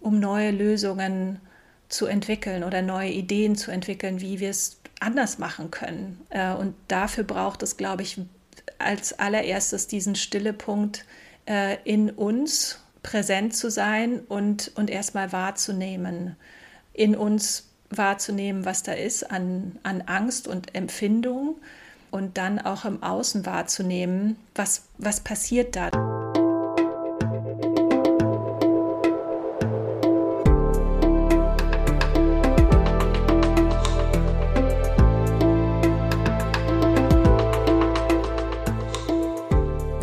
um neue Lösungen zu entwickeln oder neue Ideen zu entwickeln, wie wir es anders machen können. Äh, und dafür braucht es, glaube ich, als allererstes diesen Stillepunkt äh, in uns präsent zu sein und, und erstmal wahrzunehmen, in uns wahrzunehmen, was da ist an, an Angst und Empfindung und dann auch im Außen wahrzunehmen, was, was passiert da.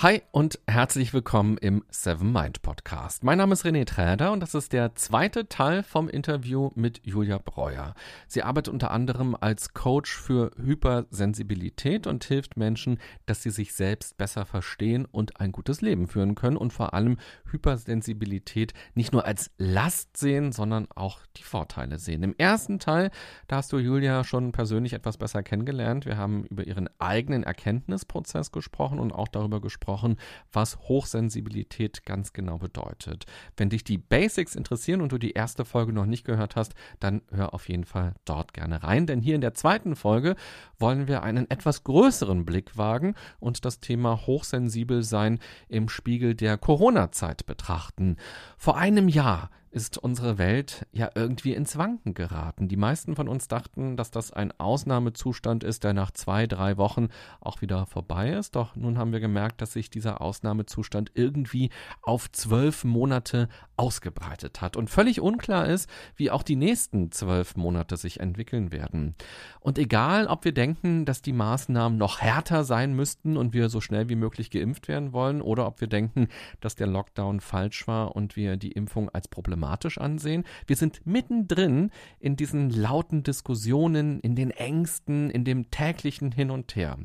Hi und herzlich willkommen im Seven Mind Podcast. Mein Name ist René Träder und das ist der zweite Teil vom Interview mit Julia Breuer. Sie arbeitet unter anderem als Coach für Hypersensibilität und hilft Menschen, dass sie sich selbst besser verstehen und ein gutes Leben führen können und vor allem Hypersensibilität nicht nur als Last sehen, sondern auch die Vorteile sehen. Im ersten Teil, da hast du Julia schon persönlich etwas besser kennengelernt. Wir haben über ihren eigenen Erkenntnisprozess gesprochen und auch darüber gesprochen, gesprochen, was Hochsensibilität ganz genau bedeutet. Wenn dich die Basics interessieren und du die erste Folge noch nicht gehört hast, dann hör auf jeden Fall dort gerne rein, denn hier in der zweiten Folge wollen wir einen etwas größeren Blick wagen und das Thema hochsensibel sein im Spiegel der Corona-Zeit betrachten. Vor einem Jahr ist unsere Welt ja irgendwie ins Wanken geraten. Die meisten von uns dachten, dass das ein Ausnahmezustand ist, der nach zwei, drei Wochen auch wieder vorbei ist. Doch nun haben wir gemerkt, dass sich dieser Ausnahmezustand irgendwie auf zwölf Monate ausgebreitet hat und völlig unklar ist, wie auch die nächsten zwölf Monate sich entwickeln werden. Und egal, ob wir denken, dass die Maßnahmen noch härter sein müssten und wir so schnell wie möglich geimpft werden wollen, oder ob wir denken, dass der Lockdown falsch war und wir die Impfung als problematisch dramatisch ansehen. Wir sind mittendrin in diesen lauten Diskussionen, in den Ängsten, in dem täglichen Hin und Her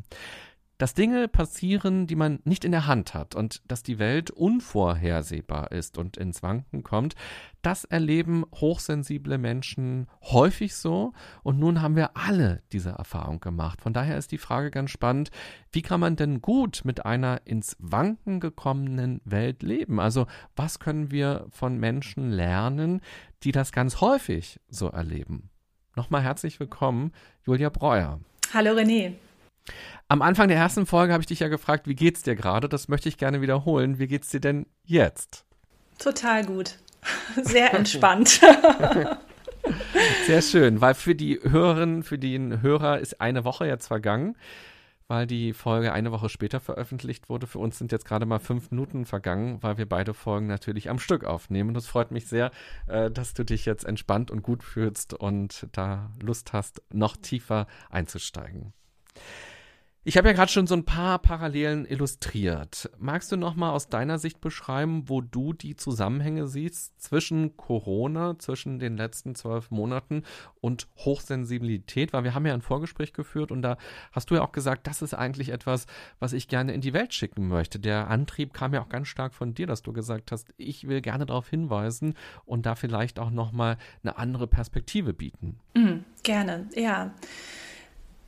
dass Dinge passieren, die man nicht in der Hand hat und dass die Welt unvorhersehbar ist und ins Wanken kommt, das erleben hochsensible Menschen häufig so und nun haben wir alle diese Erfahrung gemacht. Von daher ist die Frage ganz spannend, wie kann man denn gut mit einer ins Wanken gekommenen Welt leben? Also was können wir von Menschen lernen, die das ganz häufig so erleben? Nochmal herzlich willkommen, Julia Breuer. Hallo René. Am Anfang der ersten Folge habe ich dich ja gefragt, wie geht's dir gerade? Das möchte ich gerne wiederholen. Wie geht's dir denn jetzt? Total gut. Sehr entspannt. Sehr schön, weil für die Hörerinnen, für den Hörer ist eine Woche jetzt vergangen, weil die Folge eine Woche später veröffentlicht wurde. Für uns sind jetzt gerade mal fünf Minuten vergangen, weil wir beide Folgen natürlich am Stück aufnehmen. Und es freut mich sehr, äh, dass du dich jetzt entspannt und gut fühlst und da Lust hast, noch tiefer einzusteigen. Ich habe ja gerade schon so ein paar Parallelen illustriert. Magst du noch mal aus deiner Sicht beschreiben, wo du die Zusammenhänge siehst zwischen Corona, zwischen den letzten zwölf Monaten und Hochsensibilität? Weil wir haben ja ein Vorgespräch geführt und da hast du ja auch gesagt, das ist eigentlich etwas, was ich gerne in die Welt schicken möchte. Der Antrieb kam ja auch ganz stark von dir, dass du gesagt hast, ich will gerne darauf hinweisen und da vielleicht auch noch mal eine andere Perspektive bieten. Mhm, gerne, ja.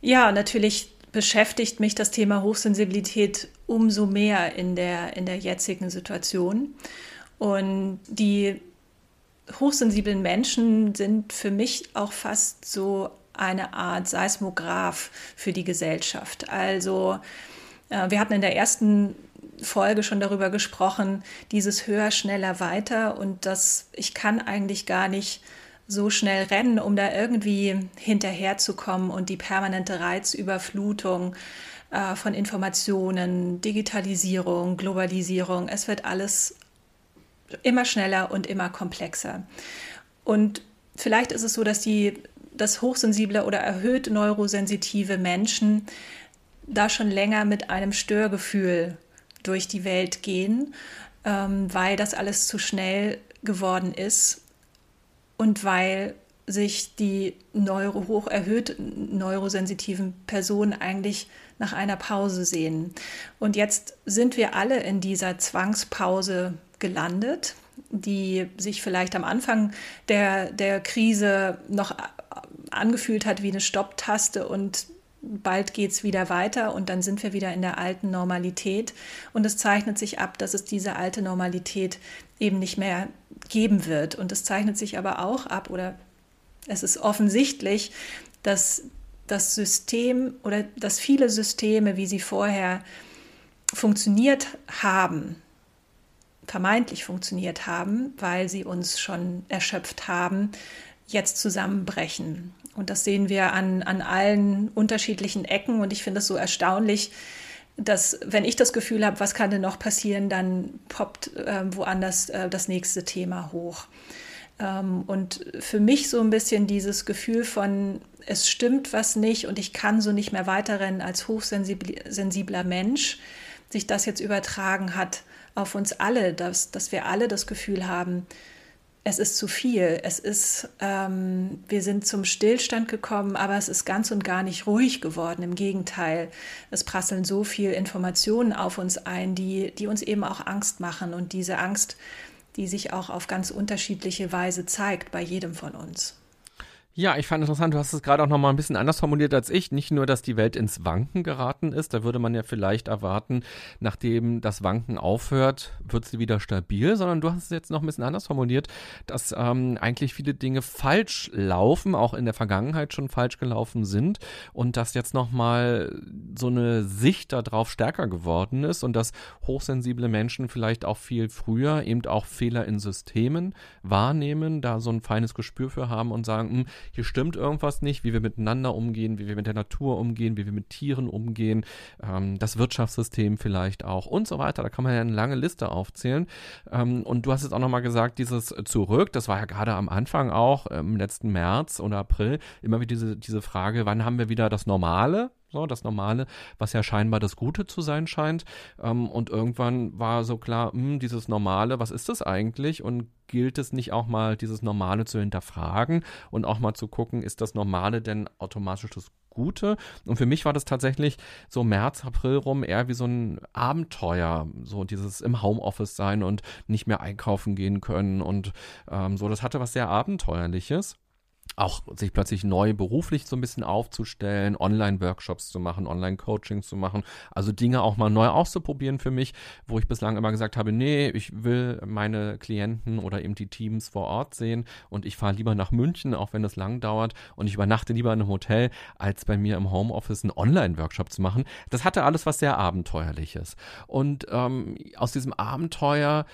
Ja, natürlich beschäftigt mich das Thema Hochsensibilität umso mehr in der, in der jetzigen Situation. Und die hochsensiblen Menschen sind für mich auch fast so eine Art Seismograph für die Gesellschaft. Also äh, wir hatten in der ersten Folge schon darüber gesprochen, dieses höher, schneller, weiter und das ich kann eigentlich gar nicht so schnell rennen, um da irgendwie hinterherzukommen und die permanente Reizüberflutung äh, von Informationen, Digitalisierung, Globalisierung, es wird alles immer schneller und immer komplexer. Und vielleicht ist es so, dass die dass hochsensible oder erhöht neurosensitive Menschen da schon länger mit einem Störgefühl durch die Welt gehen, ähm, weil das alles zu schnell geworden ist und weil sich die neuro, hoch erhöht neurosensitiven Personen eigentlich nach einer Pause sehen. Und jetzt sind wir alle in dieser Zwangspause gelandet, die sich vielleicht am Anfang der, der Krise noch angefühlt hat wie eine Stopptaste und bald geht es wieder weiter und dann sind wir wieder in der alten Normalität. Und es zeichnet sich ab, dass es diese alte Normalität eben nicht mehr geben wird. Und es zeichnet sich aber auch ab, oder es ist offensichtlich, dass das System oder dass viele Systeme, wie sie vorher funktioniert haben, vermeintlich funktioniert haben, weil sie uns schon erschöpft haben, jetzt zusammenbrechen. Und das sehen wir an, an allen unterschiedlichen Ecken. Und ich finde es so erstaunlich, dass wenn ich das Gefühl habe, was kann denn noch passieren, dann poppt äh, woanders äh, das nächste Thema hoch. Ähm, und für mich so ein bisschen dieses Gefühl von, es stimmt was nicht und ich kann so nicht mehr weiterrennen als hochsensibler Mensch, sich das jetzt übertragen hat auf uns alle, dass, dass wir alle das Gefühl haben, es ist zu viel, es ist, ähm, wir sind zum Stillstand gekommen, aber es ist ganz und gar nicht ruhig geworden. Im Gegenteil, es prasseln so viel Informationen auf uns ein, die, die uns eben auch Angst machen und diese Angst, die sich auch auf ganz unterschiedliche Weise zeigt bei jedem von uns. Ja, ich fand interessant, du hast es gerade auch nochmal ein bisschen anders formuliert als ich. Nicht nur, dass die Welt ins Wanken geraten ist, da würde man ja vielleicht erwarten, nachdem das Wanken aufhört, wird sie wieder stabil, sondern du hast es jetzt noch ein bisschen anders formuliert, dass ähm, eigentlich viele Dinge falsch laufen, auch in der Vergangenheit schon falsch gelaufen sind und dass jetzt nochmal so eine Sicht darauf stärker geworden ist und dass hochsensible Menschen vielleicht auch viel früher eben auch Fehler in Systemen wahrnehmen, da so ein feines Gespür für haben und sagen, hm, hier stimmt irgendwas nicht, wie wir miteinander umgehen, wie wir mit der Natur umgehen, wie wir mit Tieren umgehen, ähm, das Wirtschaftssystem vielleicht auch und so weiter. Da kann man ja eine lange Liste aufzählen. Ähm, und du hast jetzt auch nochmal gesagt, dieses Zurück, das war ja gerade am Anfang auch im letzten März oder April immer wieder diese, diese Frage, wann haben wir wieder das Normale? So, das Normale, was ja scheinbar das Gute zu sein scheint. Ähm, und irgendwann war so klar, mh, hm, dieses Normale, was ist das eigentlich? Und gilt es nicht auch mal, dieses Normale zu hinterfragen und auch mal zu gucken, ist das Normale denn automatisch das Gute. Und für mich war das tatsächlich so März, April rum eher wie so ein Abenteuer, so dieses im Homeoffice sein und nicht mehr einkaufen gehen können und ähm, so. Das hatte was sehr Abenteuerliches auch sich plötzlich neu beruflich so ein bisschen aufzustellen, Online-Workshops zu machen, Online-Coaching zu machen, also Dinge auch mal neu auszuprobieren für mich, wo ich bislang immer gesagt habe, nee, ich will meine Klienten oder eben die Teams vor Ort sehen und ich fahre lieber nach München, auch wenn das lang dauert und ich übernachte lieber in einem Hotel, als bei mir im Homeoffice einen Online-Workshop zu machen. Das hatte alles was sehr Abenteuerliches. Und ähm, aus diesem Abenteuer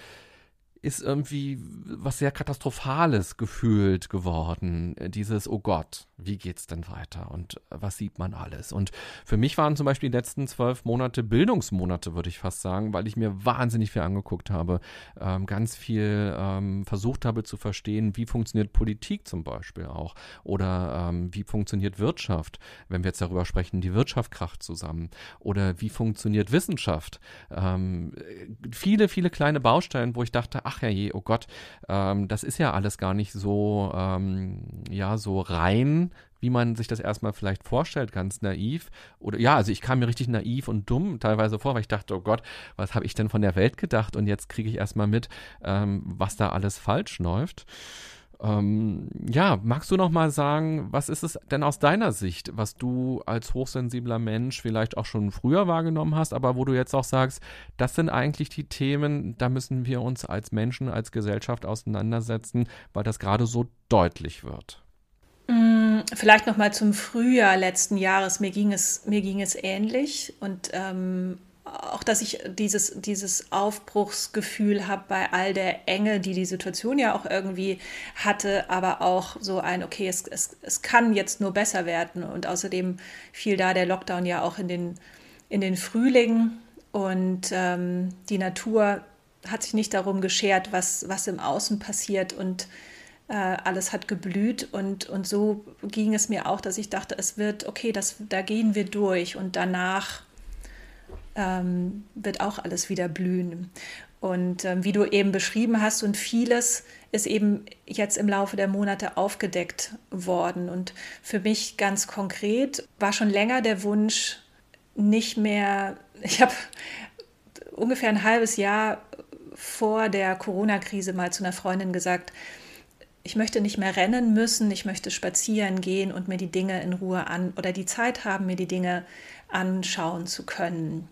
ist irgendwie was sehr Katastrophales gefühlt geworden. Dieses, oh Gott, wie geht's denn weiter und was sieht man alles? Und für mich waren zum Beispiel die letzten zwölf Monate Bildungsmonate, würde ich fast sagen, weil ich mir wahnsinnig viel angeguckt habe, ähm, ganz viel ähm, versucht habe zu verstehen, wie funktioniert Politik zum Beispiel auch oder ähm, wie funktioniert Wirtschaft, wenn wir jetzt darüber sprechen, die Wirtschaft kracht zusammen oder wie funktioniert Wissenschaft. Ähm, viele, viele kleine Bausteine, wo ich dachte, ach je, oh Gott, ähm, das ist ja alles gar nicht so, ähm, ja, so rein, wie man sich das erstmal vielleicht vorstellt, ganz naiv. Oder ja, also ich kam mir richtig naiv und dumm teilweise vor, weil ich dachte, oh Gott, was habe ich denn von der Welt gedacht? Und jetzt kriege ich erstmal mit, ähm, was da alles falsch läuft. Ähm, ja, magst du noch mal sagen, was ist es denn aus deiner Sicht, was du als hochsensibler Mensch vielleicht auch schon früher wahrgenommen hast, aber wo du jetzt auch sagst, das sind eigentlich die Themen, da müssen wir uns als Menschen, als Gesellschaft auseinandersetzen, weil das gerade so deutlich wird? Mm, vielleicht noch mal zum Frühjahr letzten Jahres. Mir ging es, mir ging es ähnlich und ähm, auch, dass ich dieses, dieses Aufbruchsgefühl habe bei all der Enge, die die Situation ja auch irgendwie hatte, aber auch so ein, okay, es, es, es kann jetzt nur besser werden. Und außerdem fiel da der Lockdown ja auch in den, in den Frühling. Und ähm, die Natur hat sich nicht darum geschert, was, was im Außen passiert und äh, alles hat geblüht. Und, und so ging es mir auch, dass ich dachte, es wird, okay, das, da gehen wir durch. Und danach ähm, wird auch alles wieder blühen. Und ähm, wie du eben beschrieben hast, und vieles ist eben jetzt im Laufe der Monate aufgedeckt worden. Und für mich ganz konkret war schon länger der Wunsch, nicht mehr, ich habe ungefähr ein halbes Jahr vor der Corona-Krise mal zu einer Freundin gesagt, Ich möchte nicht mehr rennen müssen, ich möchte spazieren gehen und mir die Dinge in Ruhe an oder die Zeit haben, mir die Dinge anschauen zu können.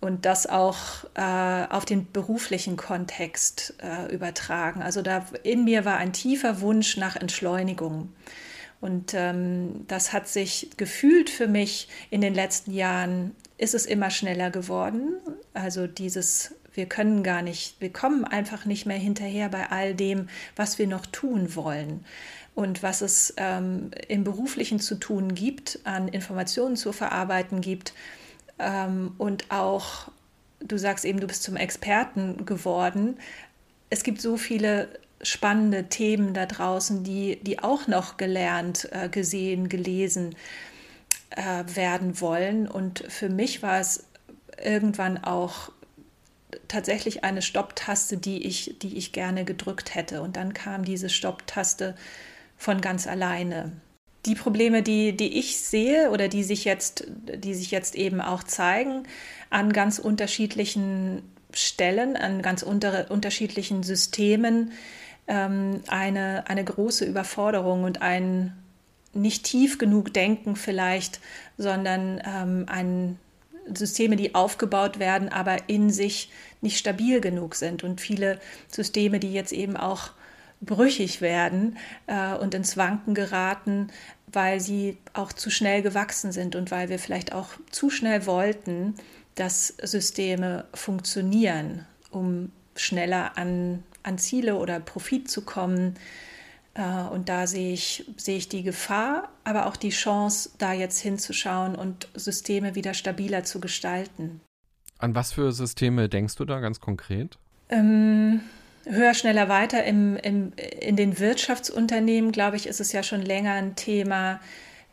Und das auch äh, auf den beruflichen Kontext äh, übertragen. Also da in mir war ein tiefer Wunsch nach Entschleunigung. Und ähm, das hat sich gefühlt für mich in den letzten Jahren, ist es immer schneller geworden. Also dieses, wir können gar nicht, wir kommen einfach nicht mehr hinterher bei all dem, was wir noch tun wollen. Und was es ähm, im beruflichen zu tun gibt, an Informationen zu verarbeiten gibt ähm, und auch, du sagst eben, du bist zum Experten geworden. Es gibt so viele spannende Themen da draußen, die, die auch noch gelernt, äh, gesehen, gelesen äh, werden wollen. Und für mich war es irgendwann auch tatsächlich eine Stopptaste, die ich, die ich gerne gedrückt hätte. Und dann kam diese Stopptaste von ganz alleine. Die Probleme, die, die ich sehe oder die sich jetzt, die sich jetzt eben auch zeigen, an ganz unterschiedlichen Stellen, an ganz unter, unterschiedlichen Systemen, ähm, eine, eine große Überforderung und ein nicht tief genug Denken vielleicht, sondern ähm, ein Systeme, die aufgebaut werden, aber in sich nicht stabil genug sind und viele Systeme, die jetzt eben auch brüchig werden äh, und ins Wanken geraten, weil sie auch zu schnell gewachsen sind und weil wir vielleicht auch zu schnell wollten, dass Systeme funktionieren, um schneller an an Ziele oder Profit zu kommen. Äh, und da sehe ich, sehe ich die Gefahr, aber auch die Chance, da jetzt hinzuschauen und Systeme wieder stabiler zu gestalten. An was für Systeme denkst du da ganz konkret? Ähm, höher, schneller, weiter. Im, im, in den Wirtschaftsunternehmen, glaube ich, ist es ja schon länger ein Thema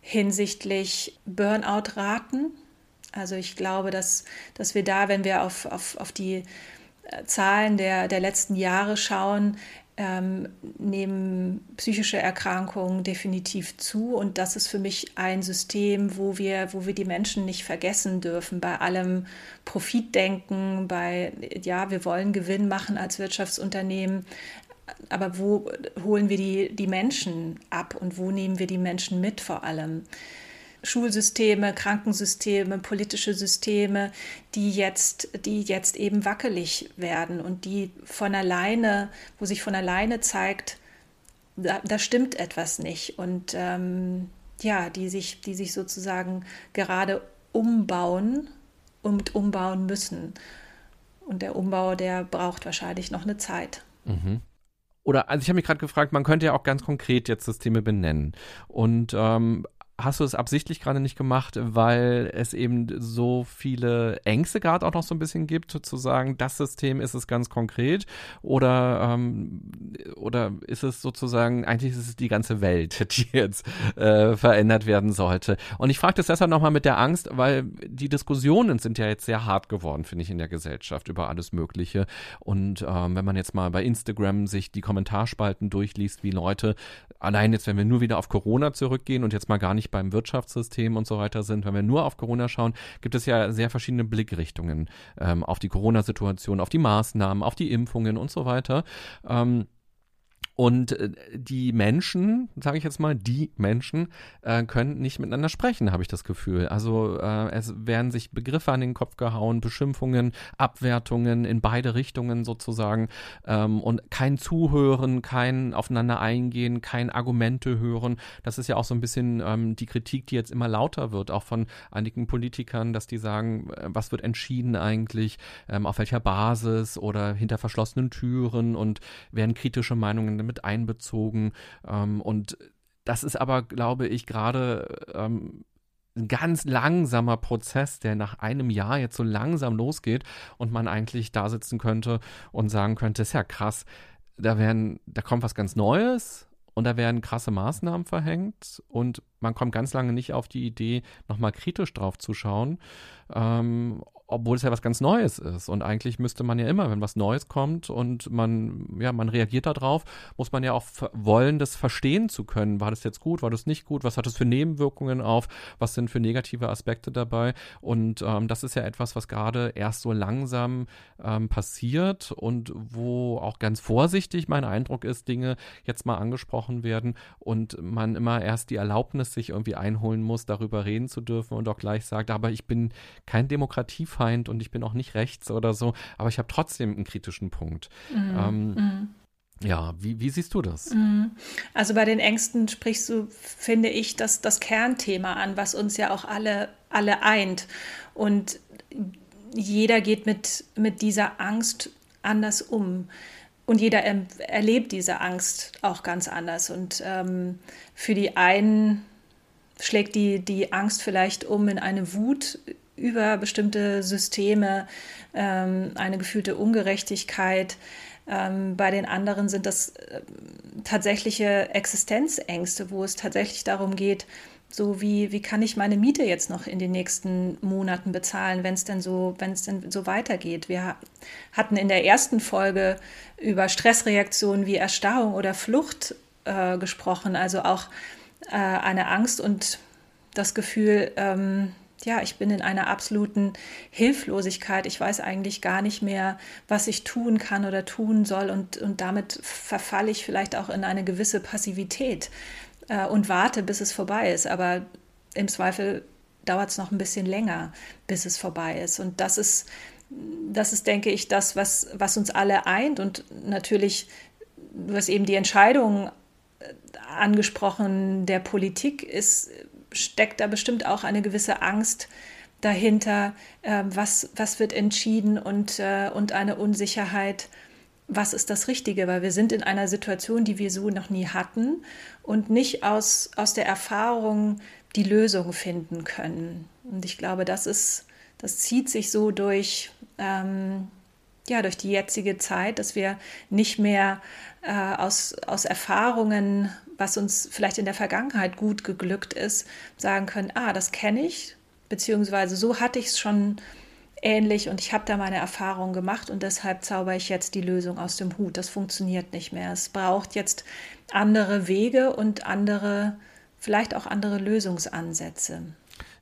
hinsichtlich Burnout-Raten. Also ich glaube, dass, dass wir da, wenn wir auf, auf, auf die Zahlen der, der letzten Jahre schauen, ähm, nehmen psychische Erkrankungen definitiv zu. Und das ist für mich ein System, wo wir, wo wir die Menschen nicht vergessen dürfen. Bei allem Profitdenken, bei, ja, wir wollen Gewinn machen als Wirtschaftsunternehmen. Aber wo holen wir die, die Menschen ab und wo nehmen wir die Menschen mit vor allem? Schulsysteme, Krankensysteme, politische Systeme, die jetzt, die jetzt eben wackelig werden und die von alleine, wo sich von alleine zeigt, da, da stimmt etwas nicht und ähm, ja, die sich, die sich sozusagen gerade umbauen und umbauen müssen. Und der Umbau, der braucht wahrscheinlich noch eine Zeit. Mhm oder also ich habe mich gerade gefragt, man könnte ja auch ganz konkret jetzt Systeme benennen. Und ähm, hast du es absichtlich gerade nicht gemacht, weil es eben so viele Ängste gerade auch noch so ein bisschen gibt, zu sagen, das System ist es ganz konkret oder, ähm, oder ist es sozusagen, eigentlich ist es die ganze Welt, die jetzt äh, verändert werden sollte. Und ich frage das deshalb nochmal mit der Angst, weil die Diskussionen sind ja jetzt sehr hart geworden, finde ich, in der Gesellschaft über alles Mögliche. Und ähm, wenn man jetzt mal bei Instagram sich die Kommentarspalten durchliest, wie Leute, allein jetzt, wenn wir nur wieder auf Corona zurückgehen und jetzt mal gar nicht beim Wirtschaftssystem und so weiter sind. Wenn wir nur auf Corona schauen, gibt es ja sehr verschiedene Blickrichtungen ähm, auf die Corona-Situation, auf die Maßnahmen, auf die Impfungen und so weiter. Ähm, und äh, die Menschen, sage ich jetzt mal, die Menschen äh, können nicht miteinander sprechen, habe ich das Gefühl. Also äh, es werden sich Begriffe an den Kopf gehauen, Beschimpfungen, Abwertungen in beide Richtungen sozusagen ähm, und kein Zuhören, kein aufeinander eingehen, kein Argumente hören. Das ist ja auch so ein bisschen ähm, die Kritik, die jetzt immer lauter wird, auch von einigen Politikern, dass die sagen, äh, was wird entschieden eigentlich, ähm, auf welcher Basis oder hinter verschlossenen Türen und werden kritische Meinungen mit einbezogen. Ähm, und das ist aber, glaube ich, gerade ähm, ein ganz langsamer Prozess, der nach einem Jahr jetzt so langsam losgeht und man eigentlich da sitzen könnte und sagen könnte, ist ja krass, da werden, da kommt was ganz Neues und da werden krasse Maßnahmen verhängt und man kommt ganz lange nicht auf die Idee, nochmal kritisch drauf zu schauen. Ähm, obwohl es ja was ganz Neues ist. Und eigentlich müsste man ja immer, wenn was Neues kommt und man, ja, man reagiert darauf, muss man ja auch wollen, das verstehen zu können. War das jetzt gut, war das nicht gut, was hat es für Nebenwirkungen auf, was sind für negative Aspekte dabei? Und ähm, das ist ja etwas, was gerade erst so langsam ähm, passiert und wo auch ganz vorsichtig mein Eindruck ist, Dinge jetzt mal angesprochen werden und man immer erst die Erlaubnis sich irgendwie einholen muss, darüber reden zu dürfen und auch gleich sagt, aber ich bin kein Demokratiefeind Feind und ich bin auch nicht rechts oder so, aber ich habe trotzdem einen kritischen Punkt. Mhm. Ähm, mhm. Ja, wie, wie, siehst du das? Mhm. Also bei den Ängsten sprichst du, finde ich, das, das Kernthema an, was uns ja auch alle, alle eint. Und jeder geht mit, mit dieser Angst anders um. Und jeder er, erlebt diese Angst auch ganz anders. Und ähm, für die einen schlägt die, die Angst vielleicht um in eine Wut über bestimmte Systeme, ähm, eine gefühlte Ungerechtigkeit. Ähm, bei den anderen sind das äh, tatsächliche Existenzängste, wo es tatsächlich darum geht, so wie, wie kann ich meine Miete jetzt noch in den nächsten Monaten bezahlen, wenn es denn so, wenn es denn so weitergeht. Wir hatten in der ersten Folge über Stressreaktionen wie Erstarrung oder Flucht äh, gesprochen, also auch äh, eine Angst und das Gefühl, ähm, ja, ich bin in einer absoluten Hilflosigkeit. Ich weiß eigentlich gar nicht mehr, was ich tun kann oder tun soll. Und, und damit verfalle ich vielleicht auch in eine gewisse Passivität äh, und warte, bis es vorbei ist. Aber im Zweifel dauert es noch ein bisschen länger, bis es vorbei ist. Und das ist, das ist, denke ich, das, was, was uns alle eint. Und natürlich, du hast eben die Entscheidung äh, angesprochen, der Politik ist steckt da bestimmt auch eine gewisse Angst dahinter, äh, was, was wird entschieden und, äh, und eine Unsicherheit, was ist das Richtige, weil wir sind in einer Situation, die wir so noch nie hatten und nicht aus, aus der Erfahrung die Lösung finden können. Und ich glaube, das ist, das zieht sich so durch, ähm, ja, durch die jetzige Zeit, dass wir nicht mehr äh, aus, aus Erfahrungen, was uns vielleicht in der Vergangenheit gut geglückt ist, sagen können, ah, das kenne ich, beziehungsweise so hatte ich es schon ähnlich und ich habe da meine Erfahrungen gemacht und deshalb zauber ich jetzt die Lösung aus dem Hut. Das funktioniert nicht mehr. Es braucht jetzt andere Wege und andere, vielleicht auch andere Lösungsansätze.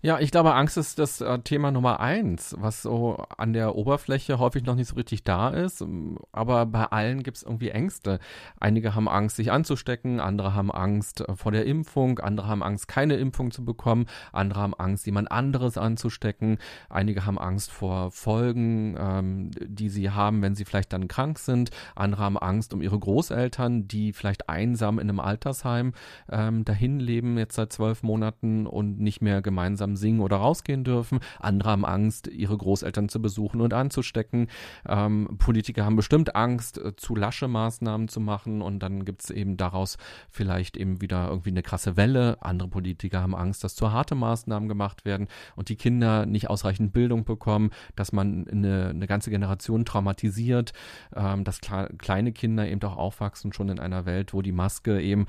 Ja, ich glaube, Angst ist das äh, Thema Nummer eins, was so an der Oberfläche häufig noch nicht so richtig da ist. Ähm, aber bei allen gibt es irgendwie Ängste. Einige haben Angst, sich anzustecken, andere haben Angst äh, vor der Impfung, andere haben Angst, keine Impfung zu bekommen, andere haben Angst, jemand anderes anzustecken, einige haben Angst vor Folgen, ähm, die sie haben, wenn sie vielleicht dann krank sind, andere haben Angst um ihre Großeltern, die vielleicht einsam in einem Altersheim ähm, dahin leben, jetzt seit zwölf Monaten und nicht mehr gemeinsam gemeinsam singen oder rausgehen dürfen. Andere haben Angst, ihre Großeltern zu besuchen und anzustecken. Ähm, Politiker haben bestimmt Angst, äh, zu lasche Maßnahmen zu machen und dann gibt es eben daraus vielleicht eben wieder irgendwie eine krasse Welle. Andere Politiker haben Angst, dass zu harte Maßnahmen gemacht werden und die Kinder nicht ausreichend Bildung bekommen, dass man eine, eine ganze Generation traumatisiert, ähm, dass kleine Kinder eben auch aufwachsen schon in einer Welt, wo die Maske eben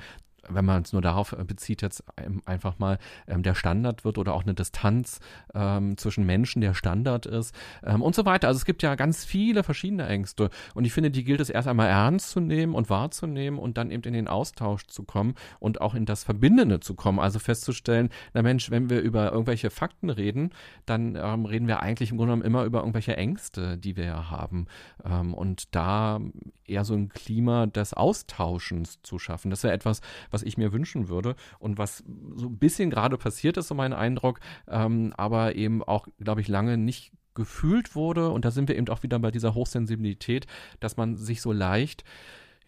wenn man es nur darauf äh, bezieht, jetzt einfach mal ähm, der Standard wird oder auch eine Distanz ähm, zwischen Menschen der Standard ist ähm, und so weiter. Also es gibt ja ganz viele verschiedene Ängste und ich finde, die gilt es erst einmal ernst zu nehmen und wahrzunehmen und dann eben in den Austausch zu kommen und auch in das Verbindende zu kommen. Also festzustellen, na Mensch, wenn wir über irgendwelche Fakten reden, dann ähm, reden wir eigentlich im Grunde genommen immer über irgendwelche Ängste, die wir ja haben ähm, und da eher so ein Klima des Austauschens zu schaffen. Das wäre etwas, was ich mir wünschen würde und was so ein bisschen gerade passiert ist, so mein Eindruck, ähm, aber eben auch, glaube ich, lange nicht gefühlt wurde. Und da sind wir eben auch wieder bei dieser Hochsensibilität, dass man sich so leicht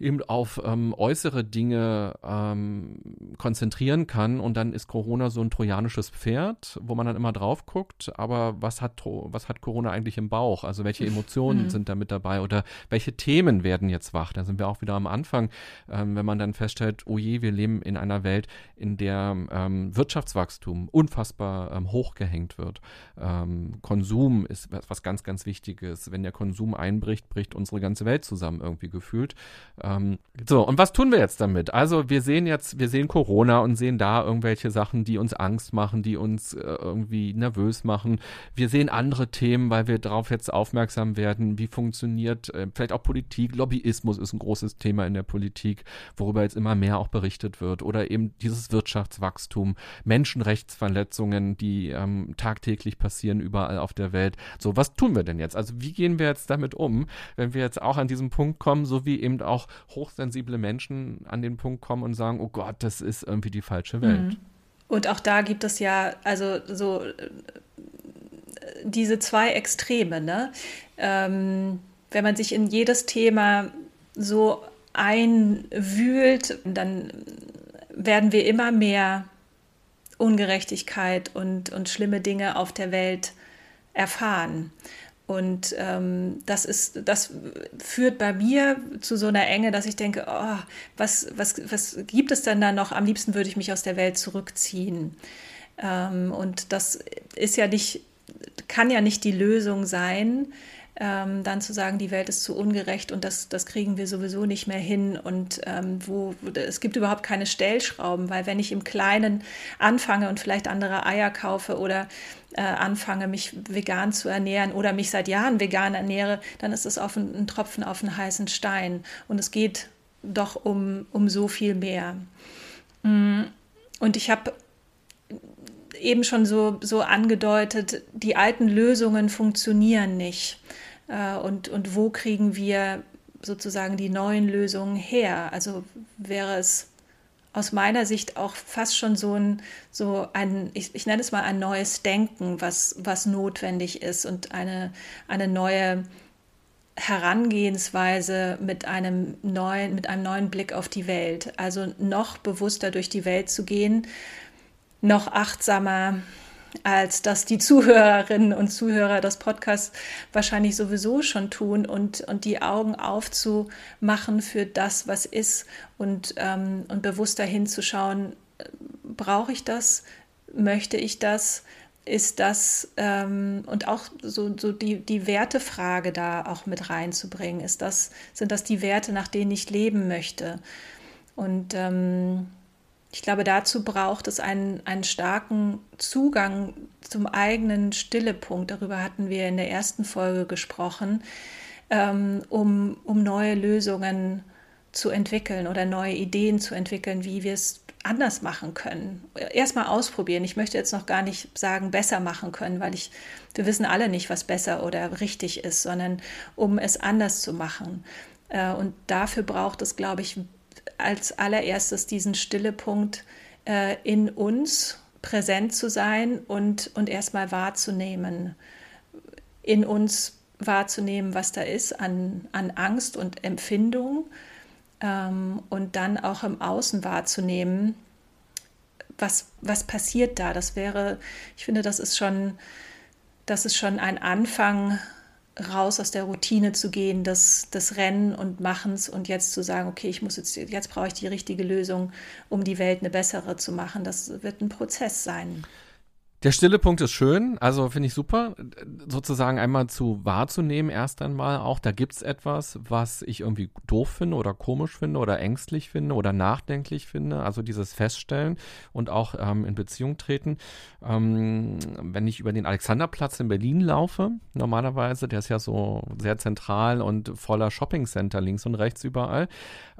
eben auf ähm, äußere Dinge ähm, konzentrieren kann und dann ist Corona so ein trojanisches Pferd, wo man dann immer drauf guckt, aber was hat, was hat Corona eigentlich im Bauch? Also welche Emotionen mhm. sind da mit dabei oder welche Themen werden jetzt wach? Da sind wir auch wieder am Anfang, ähm, wenn man dann feststellt, oh je, wir leben in einer Welt, in der ähm, Wirtschaftswachstum unfassbar ähm, hochgehängt wird. Ähm, Konsum ist was ganz, ganz Wichtiges. Wenn der Konsum einbricht, bricht unsere ganze Welt zusammen irgendwie gefühlt. Äh, ähm, so, und was tun wir jetzt damit? Also wir sehen jetzt, wir sehen Corona und sehen da irgendwelche Sachen, die uns Angst machen, die uns äh, irgendwie nervös machen. Wir sehen andere Themen, weil wir darauf jetzt aufmerksam werden, wie funktioniert äh, vielleicht auch Politik. Lobbyismus ist ein großes Thema in der Politik, worüber jetzt immer mehr auch berichtet wird. Oder eben dieses Wirtschaftswachstum, Menschenrechtsverletzungen, die ähm, tagtäglich passieren überall auf der Welt. So, was tun wir denn jetzt? Also wie gehen wir jetzt damit um, wenn wir jetzt auch an diesem Punkt kommen, so wie eben auch hochsensible Menschen an den Punkt kommen und sagen, oh Gott, das ist irgendwie die falsche Welt. Mhm. Und auch da gibt es ja, also so äh, diese zwei Extreme, ne? Ähm, wenn man sich in jedes Thema so einwühlt, dann werden wir immer mehr Ungerechtigkeit und, und schlimme Dinge auf der Welt erfahren. Und ähm, das ist, das führt bei mir zu so einer Enge, dass ich denke, oh, was, was, was gibt es denn da noch? Am liebsten würde ich mich aus der Welt zurückziehen. Ähm, und das ist ja nicht, kann ja nicht die Lösung sein, ähm, dann zu sagen, die Welt ist zu ungerecht und das, das kriegen wir sowieso nicht mehr hin und ähm, wo, es gibt überhaupt keine Stellschrauben, weil wenn ich im Kleinen anfange und vielleicht andere Eier kaufe oder äh, anfange, mich vegan zu ernähren oder mich seit Jahren vegan ernähre, dann ist es auf ein, ein Tropfen auf einen heißen Stein und es geht doch um, um so viel mehr. Mm, und ich habe eben schon so, so angedeutet, die alten Lösungen funktionieren nicht. Äh, und, und wo kriegen wir sozusagen die neuen Lösungen her? Also wäre es aus meiner Sicht auch fast schon so ein, so ein ich, ich nenne es mal ein neues Denken, was, was notwendig ist und eine, eine neue Herangehensweise mit einem neuen, mit einem neuen Blick auf die Welt. Also noch bewusster durch die Welt zu gehen, noch achtsamer, als das die Zuhörerinnen und Zuhörer des Podcasts wahrscheinlich sowieso schon tun und, und die Augen aufzumachen für das, was ist und, ähm, und bewusster hinzuschauen, brauche ich das, möchte ich das, ist das ähm, und auch so, so die, die Wertefrage da auch mit reinzubringen. Ist das, sind das die Werte, nach denen ich leben möchte? Und ähm, ich glaube, dazu braucht es einen, einen starken Zugang zum eigenen Stillepunkt. Darüber hatten wir in der ersten Folge gesprochen, ähm, um, um neue Lösungen zu entwickeln oder neue Ideen zu entwickeln, wie wir es anders machen können. Erstmal ausprobieren. Ich möchte jetzt noch gar nicht sagen, besser machen können, weil ich, wir wissen alle nicht, was besser oder richtig ist, sondern um es anders zu machen. Äh, und dafür braucht es, glaube ich, als allererstes diesen Stillepunkt äh, in uns präsent zu sein und, und erstmal wahrzunehmen, in uns wahrzunehmen, was da ist an, an Angst und Empfindung ähm, und dann auch im Außen wahrzunehmen, was, was passiert da. Das wäre, ich finde, das ist schon, das ist schon ein Anfang raus aus der Routine zu gehen, des, des Rennen und Machens und jetzt zu sagen, okay, ich muss jetzt, jetzt brauche ich die richtige Lösung, um die Welt eine bessere zu machen. Das wird ein Prozess sein. Der stille Punkt ist schön, also finde ich super, sozusagen einmal zu wahrzunehmen, erst einmal auch, da gibt's etwas, was ich irgendwie doof finde oder komisch finde oder ängstlich finde oder nachdenklich finde, also dieses Feststellen und auch ähm, in Beziehung treten. Ähm, wenn ich über den Alexanderplatz in Berlin laufe, normalerweise, der ist ja so sehr zentral und voller Shoppingcenter links und rechts überall,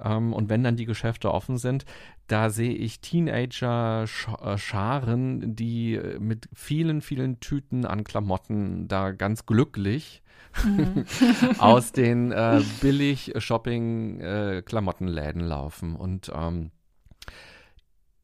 ähm, und wenn dann die Geschäfte offen sind, da sehe ich Teenager-Scharen, die äh, mit vielen, vielen Tüten an Klamotten da ganz glücklich mhm. aus den äh, Billig-Shopping-Klamottenläden äh, laufen. Und ähm,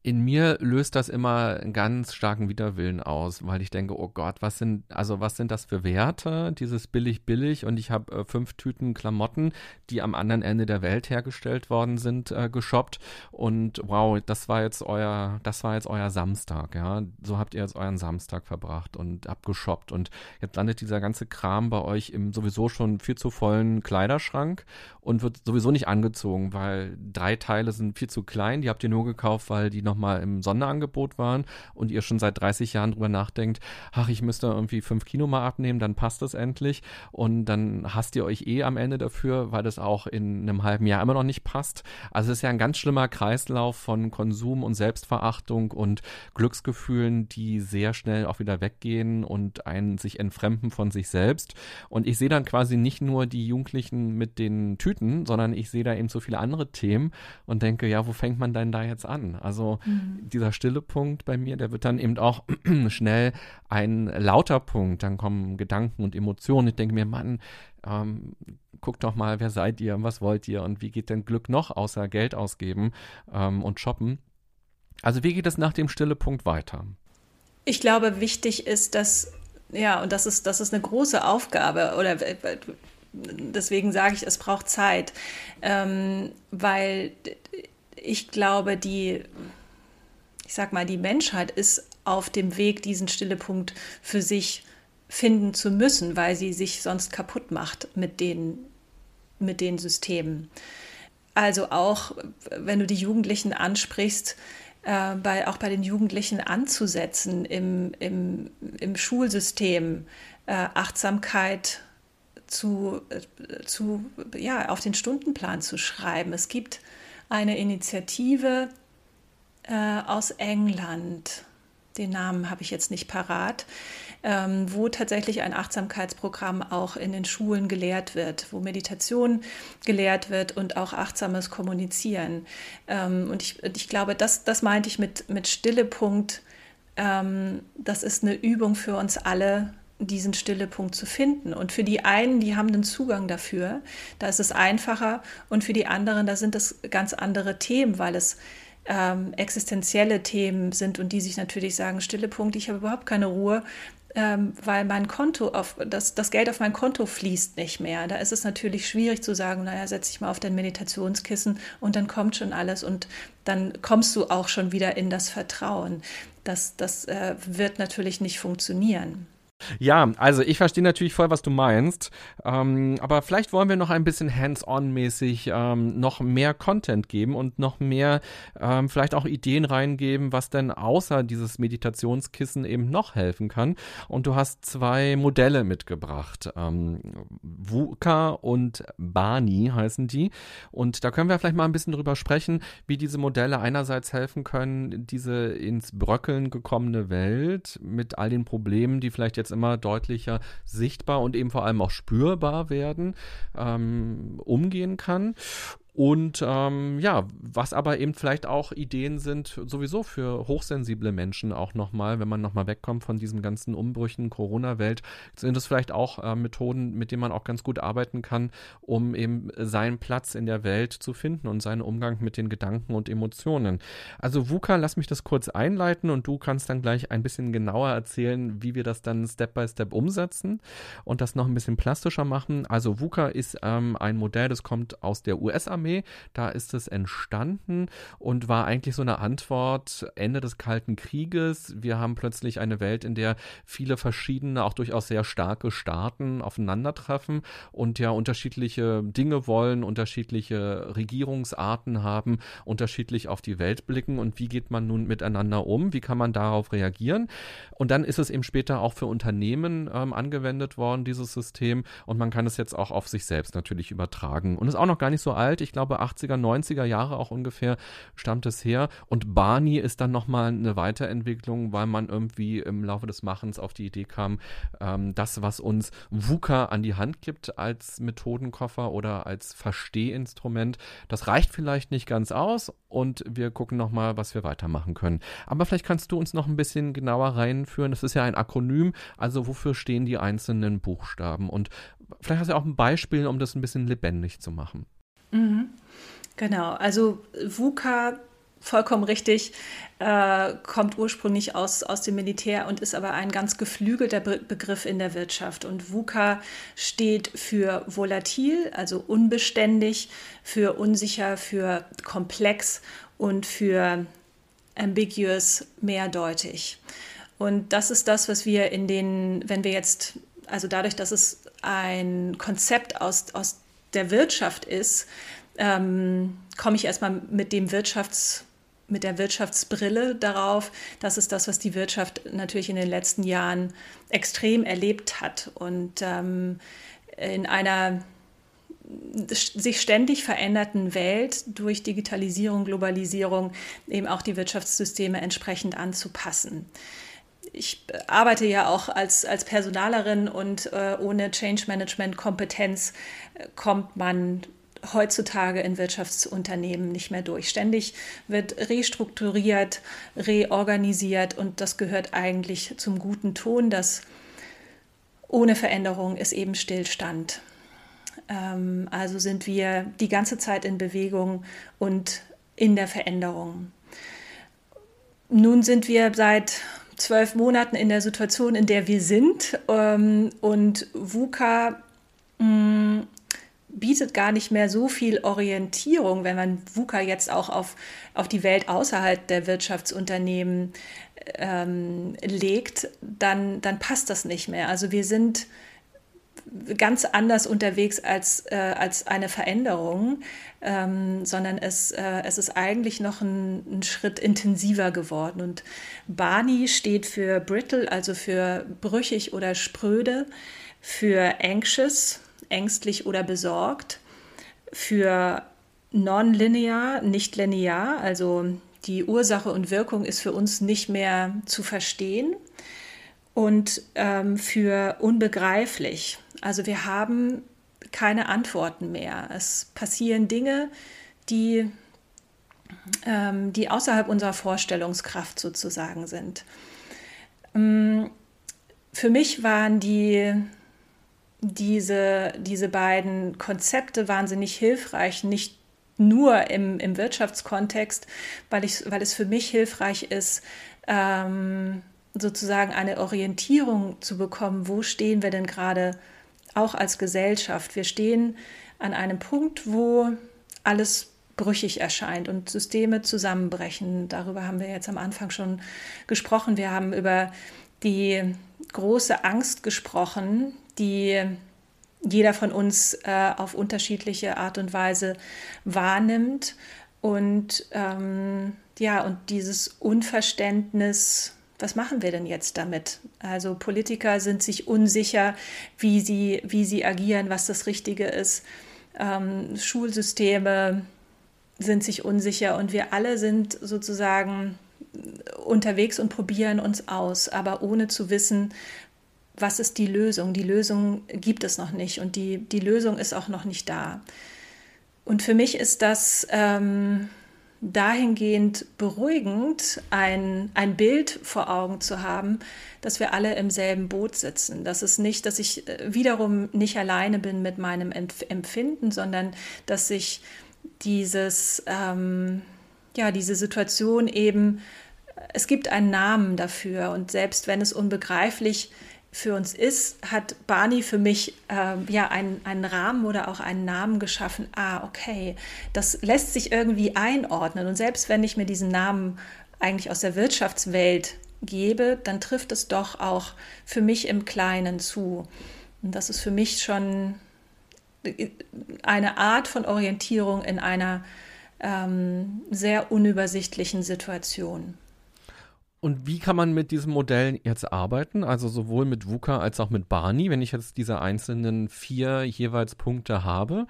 in mir löst das immer einen ganz starken Widerwillen aus, weil ich denke, oh Gott, was sind, also was sind das für Werte, dieses billig billig und ich habe äh, fünf Tüten Klamotten, die am anderen Ende der Welt hergestellt worden sind, äh, geshoppt. Und wow, das war jetzt euer, das war jetzt euer Samstag, ja, so habt ihr jetzt euren Samstag verbracht und habt und jetzt landet dieser ganze Kram bei euch im sowieso schon viel zu vollen Kleiderschrank und wird sowieso nicht angezogen, weil drei Teile sind viel zu klein, die habt ihr nur gekauft, weil die noch nochmal im Sonderangebot waren und ihr schon seit 30 Jahren drüber nachdenkt, ach, ich müsste irgendwie fünf Kilo mal abnehmen, dann passt das endlich und dann hasst ihr euch eh am Ende dafür, weil das auch in einem halben Jahr immer noch nicht passt. Also es ist ja ein ganz schlimmer Kreislauf von Konsum und Selbstverachtung und Glücksgefühlen, die sehr schnell auch wieder weggehen und einen sich entfremden von sich selbst. Und ich sehe dann quasi nicht nur die Jugendlichen mit den Tüten, sondern ich sehe da eben so viele andere Themen und denke, ja, wo fängt man denn da jetzt an? Also mhm. dieser stille Punkt bei mir, der wird dann eben auch schnell ein lauter Punkt. Dann kommen Gedanken und Emotionen. Ich denke mir, Mann, ähm, guckt doch mal, wer seid ihr, was wollt ihr und wie geht denn Glück noch außer Geld ausgeben ähm, und shoppen? Also wie geht es nach dem stille Punkt weiter? Ich glaube, wichtig ist, dass, ja, und das ist, das ist eine große Aufgabe, oder deswegen sage ich, es braucht Zeit, ähm, weil ich glaube, die, ich sag mal, die Menschheit ist auf dem Weg, diesen Stillepunkt für sich finden zu müssen, weil sie sich sonst kaputt macht mit den, mit den Systemen. Also auch, wenn du die Jugendlichen ansprichst, äh, bei, auch bei den Jugendlichen anzusetzen im, im, im Schulsystem, äh, Achtsamkeit zu, äh, zu, ja, auf den Stundenplan zu schreiben. Es gibt eine Initiative äh, aus England, den Namen habe ich jetzt nicht parat, ähm, wo tatsächlich ein Achtsamkeitsprogramm auch in den Schulen gelehrt wird, wo Meditation gelehrt wird und auch achtsames Kommunizieren. Ähm, und ich, ich glaube, das, das meinte ich mit, mit Stillepunkt. Ähm, das ist eine Übung für uns alle, diesen Stillepunkt zu finden. Und für die einen, die haben den Zugang dafür, da ist es einfacher. Und für die anderen, da sind es ganz andere Themen, weil es ähm, existenzielle Themen sind und die sich natürlich sagen, Stillepunkt, ich habe überhaupt keine Ruhe, ähm, weil mein Konto auf das, das Geld auf mein Konto fließt nicht mehr. Da ist es natürlich schwierig zu sagen, naja, setz dich mal auf dein Meditationskissen und dann kommt schon alles und dann kommst du auch schon wieder in das Vertrauen. Das, das äh, wird natürlich nicht funktionieren. Ja, also ich verstehe natürlich voll, was du meinst, ähm, aber vielleicht wollen wir noch ein bisschen hands-on-mäßig ähm, noch mehr Content geben und noch mehr ähm, vielleicht auch Ideen reingeben, was denn außer dieses Meditationskissen eben noch helfen kann. Und du hast zwei Modelle mitgebracht, ähm, VUCA und Bani heißen die. Und da können wir vielleicht mal ein bisschen drüber sprechen, wie diese Modelle einerseits helfen können, diese ins Bröckeln gekommene Welt mit all den Problemen, die vielleicht jetzt jetzt immer deutlicher sichtbar und eben vor allem auch spürbar werden, ähm, umgehen kann. Und ähm, ja, was aber eben vielleicht auch Ideen sind, sowieso für hochsensible Menschen auch nochmal, wenn man nochmal wegkommt von diesen ganzen Umbrüchen, Corona-Welt, sind es vielleicht auch äh, Methoden, mit denen man auch ganz gut arbeiten kann, um eben seinen Platz in der Welt zu finden und seinen Umgang mit den Gedanken und Emotionen. Also VUCA, lass mich das kurz einleiten und du kannst dann gleich ein bisschen genauer erzählen, wie wir das dann Step by Step umsetzen und das noch ein bisschen plastischer machen. Also VUCA ist ähm, ein Modell, das kommt aus der US-Armee Armee. Da ist es entstanden und war eigentlich so eine Antwort Ende des Kalten Krieges. Wir haben plötzlich eine Welt, in der viele verschiedene, auch durchaus sehr starke Staaten aufeinandertreffen und ja unterschiedliche Dinge wollen, unterschiedliche Regierungsarten haben, unterschiedlich auf die Welt blicken und wie geht man nun miteinander um? Wie kann man darauf reagieren? Und dann ist es eben später auch für Unternehmen ähm, angewendet worden, dieses System. Und man kann es jetzt auch auf sich selbst natürlich übertragen. Und ist auch noch gar nicht so alt. Ich glaube 80er, 90er Jahre auch ungefähr stammt es her. Und Barney ist dann nochmal eine Weiterentwicklung, weil man irgendwie im Laufe des Machens auf die Idee kam, ähm, das, was uns VUCA an die Hand gibt als Methodenkoffer oder als Verstehinstrument, das reicht vielleicht nicht ganz aus und wir gucken nochmal, was wir weitermachen können. Aber vielleicht kannst du uns noch ein bisschen genauer reinführen. Das ist ja ein Akronym, also wofür stehen die einzelnen Buchstaben? Und vielleicht hast du auch ein Beispiel, um das ein bisschen lebendig zu machen. Mhm. Genau, also VUCA, vollkommen richtig, äh, kommt ursprünglich aus, aus dem Militär und ist aber ein ganz geflügelter Be Begriff in der Wirtschaft. Und VUCA steht für volatil, also unbeständig, für unsicher, für komplex und für ambiguous, mehrdeutig. Und das ist das, was wir in den, wenn wir jetzt, also dadurch, dass es ein Konzept aus, aus der Wirtschaft ist, ähm, komme ich erstmal mit dem Wirtschafts mit der Wirtschaftsbrille darauf. Das ist das, was die Wirtschaft natürlich in den letzten Jahren extrem erlebt hat. Und ähm, in einer sich ständig veränderten Welt durch Digitalisierung, Globalisierung eben auch die Wirtschaftssysteme entsprechend anzupassen. Ich arbeite ja auch als, als Personalerin und äh, ohne Change Management Kompetenz äh, kommt man heutzutage in Wirtschaftsunternehmen nicht mehr durch. Ständig wird restrukturiert, reorganisiert und das gehört eigentlich zum guten Ton, dass ohne Veränderung ist eben Stillstand. Ähm, also sind wir die ganze Zeit in Bewegung und in der Veränderung. Nun sind wir seit zwölf Monaten in der Situation, in der wir sind ähm, und VUCA mh, bietet gar nicht mehr so viel Orientierung, wenn man VUCA jetzt auch auf, auf die Welt außerhalb der Wirtschaftsunternehmen ähm, legt, dann, dann passt das nicht mehr. Also wir sind ganz anders unterwegs als, äh, als eine Veränderung, ähm, sondern es, äh, es ist eigentlich noch ein, ein, Schritt intensiver geworden. Und Barney steht für brittle, also für brüchig oder spröde, für anxious, ängstlich oder besorgt, für non-linear, nicht linear, also die Ursache und Wirkung ist für uns nicht mehr zu verstehen und ähm, für unbegreiflich. Also wir haben keine Antworten mehr. Es passieren Dinge, die, ähm, die außerhalb unserer Vorstellungskraft sozusagen sind. Ähm, für mich waren die, diese, diese beiden Konzepte wahnsinnig hilfreich, nicht nur im, im Wirtschaftskontext, weil, ich, weil es für mich hilfreich ist, ähm, sozusagen eine Orientierung zu bekommen, wo stehen wir denn gerade auch als Gesellschaft. Wir stehen an einem Punkt, wo alles brüchig erscheint und Systeme zusammenbrechen. Darüber haben wir jetzt am Anfang schon gesprochen. Wir haben über die große Angst gesprochen, die jeder von uns äh, auf unterschiedliche Art und Weise wahrnimmt. Und ähm, ja, und dieses Unverständnis was machen wir denn jetzt damit? Also Politiker sind sich unsicher, wie sie, wie sie agieren, was das Richtige ist. Ähm, Schulsysteme sind sich unsicher und wir alle sind sozusagen unterwegs und probieren uns aus, aber ohne zu wissen, was ist die Lösung. Die Lösung gibt es noch nicht und die, die Lösung ist auch noch nicht da. Und für mich ist das ähm, dahingehend beruhigend, ein, ein Bild vor Augen zu haben, dass wir alle im selben Boot sitzen. Das ist nicht, dass ich äh, wiederum nicht alleine bin mit meinem Empfinden, sondern dass sich dieses, ähm, ja, diese Situation eben, es gibt einen Namen dafür und selbst wenn es unbegreiflich ist, für uns ist, hat Barney für mich äh, ja einen, einen Rahmen oder auch einen Namen geschaffen. Ah, okay, das lässt sich irgendwie einordnen. Und selbst wenn ich mir diesen Namen eigentlich aus der Wirtschaftswelt gebe, dann trifft es doch auch für mich im Kleinen zu. Und das ist für mich schon eine Art von Orientierung in einer ähm, sehr unübersichtlichen Situation. Und wie kann man mit diesen Modellen jetzt arbeiten? Also sowohl mit VUCA als auch mit Barney, wenn ich jetzt diese einzelnen vier jeweils Punkte habe.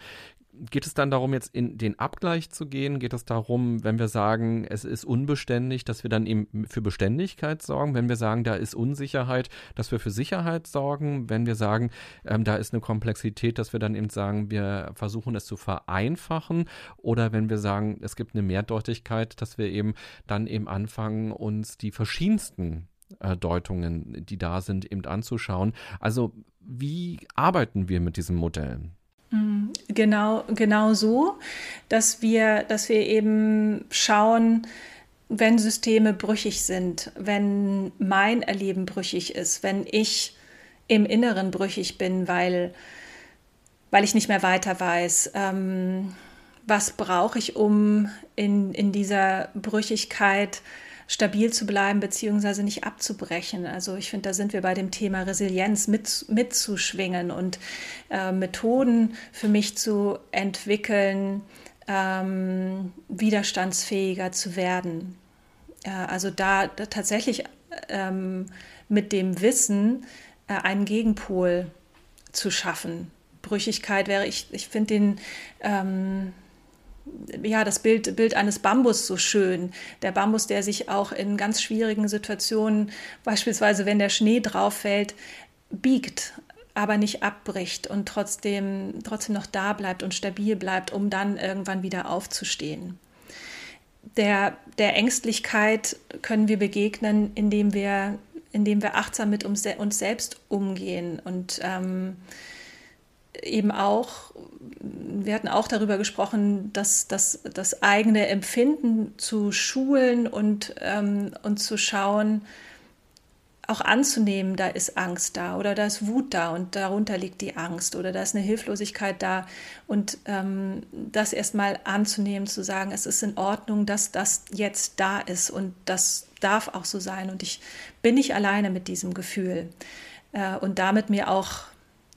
Geht es dann darum, jetzt in den Abgleich zu gehen? Geht es darum, wenn wir sagen, es ist unbeständig, dass wir dann eben für Beständigkeit sorgen? Wenn wir sagen, da ist Unsicherheit, dass wir für Sicherheit sorgen? Wenn wir sagen, ähm, da ist eine Komplexität, dass wir dann eben sagen, wir versuchen es zu vereinfachen? Oder wenn wir sagen, es gibt eine Mehrdeutigkeit, dass wir eben dann eben anfangen, uns die verschiedensten äh, Deutungen, die da sind, eben anzuschauen. Also wie arbeiten wir mit diesen Modellen? Mhm. Genau, genau so, dass wir, dass wir eben schauen, wenn Systeme brüchig sind, wenn mein Erleben brüchig ist, wenn ich im Inneren brüchig bin, weil, weil ich nicht mehr weiter weiß, ähm, was brauche ich, um in, in dieser Brüchigkeit stabil zu bleiben beziehungsweise nicht abzubrechen. Also ich finde, da sind wir bei dem Thema Resilienz mit, mitzuschwingen und äh, Methoden für mich zu entwickeln, ähm, widerstandsfähiger zu werden. Äh, also da, da tatsächlich ähm, mit dem Wissen äh, einen Gegenpol zu schaffen. Brüchigkeit wäre, ich, ich finde den, ähm, ja, das Bild, Bild eines Bambus so schön. Der Bambus, der sich auch in ganz schwierigen Situationen, beispielsweise wenn der Schnee drauf fällt, biegt, aber nicht abbricht und trotzdem, trotzdem noch da bleibt und stabil bleibt, um dann irgendwann wieder aufzustehen. Der, der Ängstlichkeit können wir begegnen, indem wir, indem wir achtsam mit uns selbst umgehen und ähm, eben auch, wir hatten auch darüber gesprochen, dass das, das eigene Empfinden zu schulen und, ähm, und zu schauen, auch anzunehmen, da ist Angst da oder da ist Wut da und darunter liegt die Angst oder da ist eine Hilflosigkeit da. Und ähm, das erstmal anzunehmen, zu sagen, es ist in Ordnung, dass das jetzt da ist und das darf auch so sein. Und ich bin nicht alleine mit diesem Gefühl äh, und damit mir auch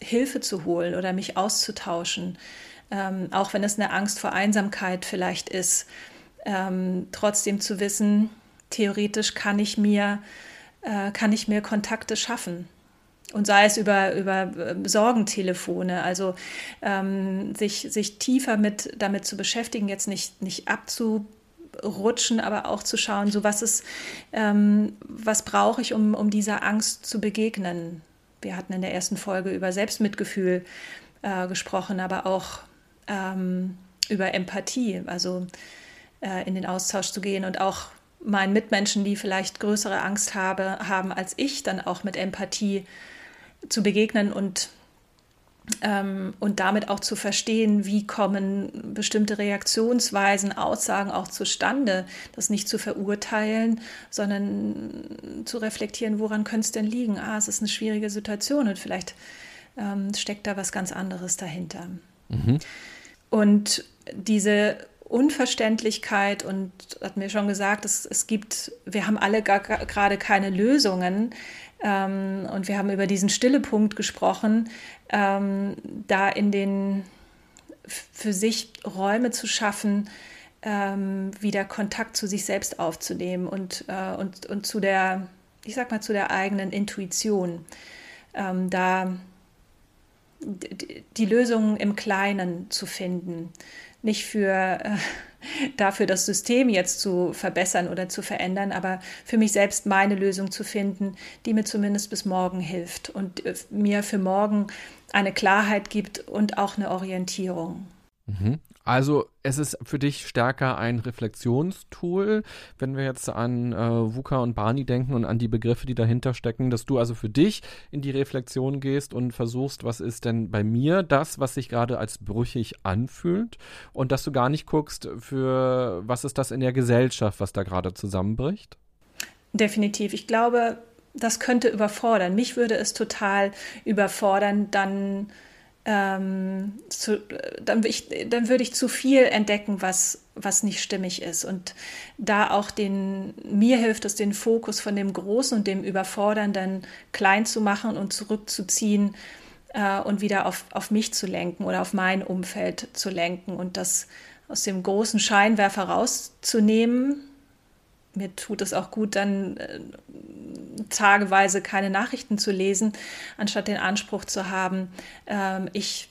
Hilfe zu holen oder mich auszutauschen, ähm, auch wenn es eine Angst vor Einsamkeit vielleicht ist, ähm, trotzdem zu wissen, theoretisch kann ich mir, äh, kann ich mir Kontakte schaffen. Und sei es über, über ähm, Sorgentelefone, also ähm, sich, sich tiefer mit, damit zu beschäftigen, jetzt nicht, nicht abzurutschen, aber auch zu schauen, so was ist, ähm, was brauche ich, um, um dieser Angst zu begegnen? Wir hatten in der ersten Folge über Selbstmitgefühl äh, gesprochen, aber auch ähm, über Empathie, also äh, in den Austausch zu gehen und auch meinen Mitmenschen, die vielleicht größere Angst habe, haben als ich, dann auch mit Empathie zu begegnen und ähm, und damit auch zu verstehen, wie kommen bestimmte Reaktionsweisen, Aussagen auch zustande, das nicht zu verurteilen, sondern zu reflektieren, woran könnte es denn liegen? Ah, es ist eine schwierige Situation und vielleicht ähm, steckt da was ganz anderes dahinter. Mhm. Und diese Unverständlichkeit und hat mir schon gesagt, es, es gibt, wir haben alle gerade keine Lösungen. Ähm, und wir haben über diesen Stillepunkt gesprochen, ähm, da in den für sich Räume zu schaffen, ähm, wieder Kontakt zu sich selbst aufzunehmen und, äh, und, und zu der, ich sag mal, zu der eigenen Intuition. Ähm, da die Lösungen im Kleinen zu finden, nicht für äh, dafür das System jetzt zu verbessern oder zu verändern, aber für mich selbst meine Lösung zu finden, die mir zumindest bis morgen hilft und äh, mir für morgen eine Klarheit gibt und auch eine Orientierung. Mhm. Also es ist für dich stärker ein Reflexionstool, wenn wir jetzt an äh, VUCA und Barney denken und an die Begriffe, die dahinter stecken, dass du also für dich in die Reflexion gehst und versuchst, was ist denn bei mir das, was sich gerade als brüchig anfühlt und dass du gar nicht guckst, für was ist das in der Gesellschaft, was da gerade zusammenbricht? Definitiv. Ich glaube, das könnte überfordern. Mich würde es total überfordern, dann ähm, zu, dann, ich, dann würde ich zu viel entdecken, was, was nicht stimmig ist. Und da auch den, mir hilft es, den Fokus von dem Großen und dem Überfordernden klein zu machen und zurückzuziehen äh, und wieder auf, auf mich zu lenken oder auf mein Umfeld zu lenken und das aus dem großen Scheinwerfer rauszunehmen. Mir tut es auch gut, dann äh, tageweise keine Nachrichten zu lesen, anstatt den Anspruch zu haben, ähm, ich,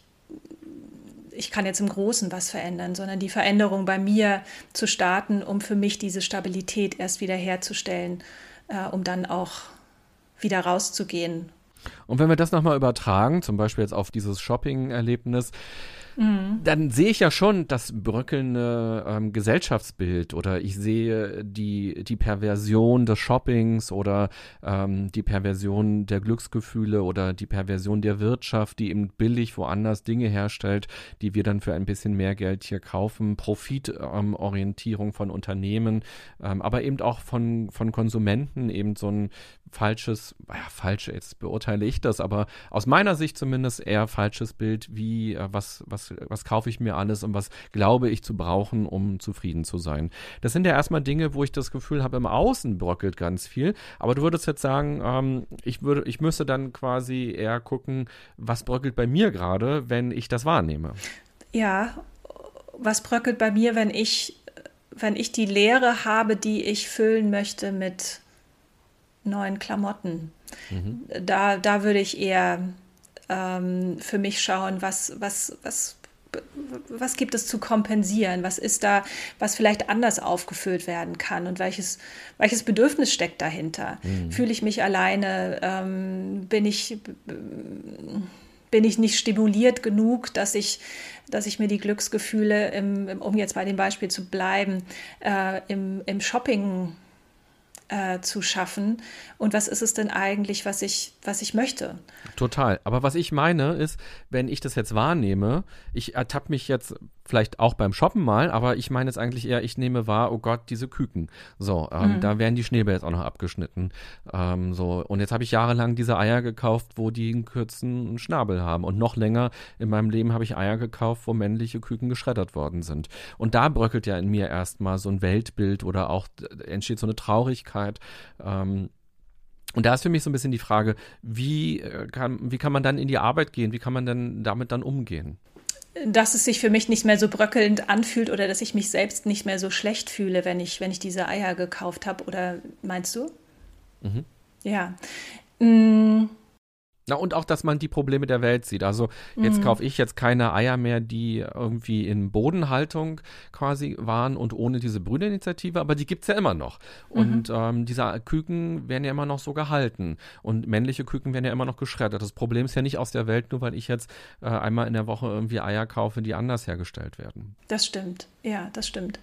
ich kann jetzt im Großen was verändern, sondern die Veränderung bei mir zu starten, um für mich diese Stabilität erst wieder herzustellen, äh, um dann auch wieder rauszugehen. Und wenn wir das nochmal übertragen, zum Beispiel jetzt auf dieses Shopping-Erlebnis, Mhm. dann sehe ich ja schon das bröckelnde ähm, Gesellschaftsbild oder ich sehe die, die Perversion des Shoppings oder ähm, die Perversion der Glücksgefühle oder die Perversion der Wirtschaft, die eben billig woanders Dinge herstellt, die wir dann für ein bisschen mehr Geld hier kaufen, Profitorientierung ähm, von Unternehmen, ähm, aber eben auch von, von Konsumenten, eben so ein falsches, ja, falsch, jetzt beurteile ich das, aber aus meiner Sicht zumindest eher falsches Bild, wie, äh, was, was, was kaufe ich mir alles und was glaube ich zu brauchen, um zufrieden zu sein. Das sind ja erstmal Dinge, wo ich das Gefühl habe, im Außen bröckelt ganz viel, aber du würdest jetzt sagen, ähm, ich würde, ich müsste dann quasi eher gucken, was bröckelt bei mir gerade, wenn ich das wahrnehme. Ja, was bröckelt bei mir, wenn ich, wenn ich die Leere habe, die ich füllen möchte mit neuen Klamotten. Mhm. Da, da würde ich eher ähm, für mich schauen, was, was, was, was gibt es zu kompensieren? Was ist da, was vielleicht anders aufgefüllt werden kann? Und welches, welches Bedürfnis steckt dahinter? Mhm. Fühle ich mich alleine? Ähm, bin ich bin ich nicht stimuliert genug, dass ich, dass ich mir die Glücksgefühle, im, um jetzt bei dem Beispiel zu bleiben, äh, im, im Shopping äh, zu schaffen und was ist es denn eigentlich, was ich, was ich möchte. Total. Aber was ich meine ist, wenn ich das jetzt wahrnehme, ich ertappe mich jetzt vielleicht auch beim Shoppen mal, aber ich meine jetzt eigentlich eher, ich nehme wahr, oh Gott, diese Küken. So, ähm, mhm. da werden die Schneebälle jetzt auch noch abgeschnitten. Ähm, so, und jetzt habe ich jahrelang diese Eier gekauft, wo die einen kürzen Schnabel haben. Und noch länger in meinem Leben habe ich Eier gekauft, wo männliche Küken geschreddert worden sind. Und da bröckelt ja in mir erstmal so ein Weltbild oder auch entsteht so eine Traurigkeit. Ähm, und da ist für mich so ein bisschen die Frage, wie äh, kann, wie kann man dann in die Arbeit gehen? Wie kann man denn damit dann umgehen? Dass es sich für mich nicht mehr so bröckelnd anfühlt oder dass ich mich selbst nicht mehr so schlecht fühle, wenn ich, wenn ich diese Eier gekauft habe. Oder meinst du? Mhm. Ja. Na, und auch, dass man die Probleme der Welt sieht. Also jetzt mhm. kaufe ich jetzt keine Eier mehr, die irgendwie in Bodenhaltung quasi waren und ohne diese Brüderinitiative, aber die gibt es ja immer noch. Mhm. Und ähm, diese Küken werden ja immer noch so gehalten. Und männliche Küken werden ja immer noch geschreddert. Das Problem ist ja nicht aus der Welt, nur weil ich jetzt äh, einmal in der Woche irgendwie Eier kaufe, die anders hergestellt werden. Das stimmt. Ja, das stimmt.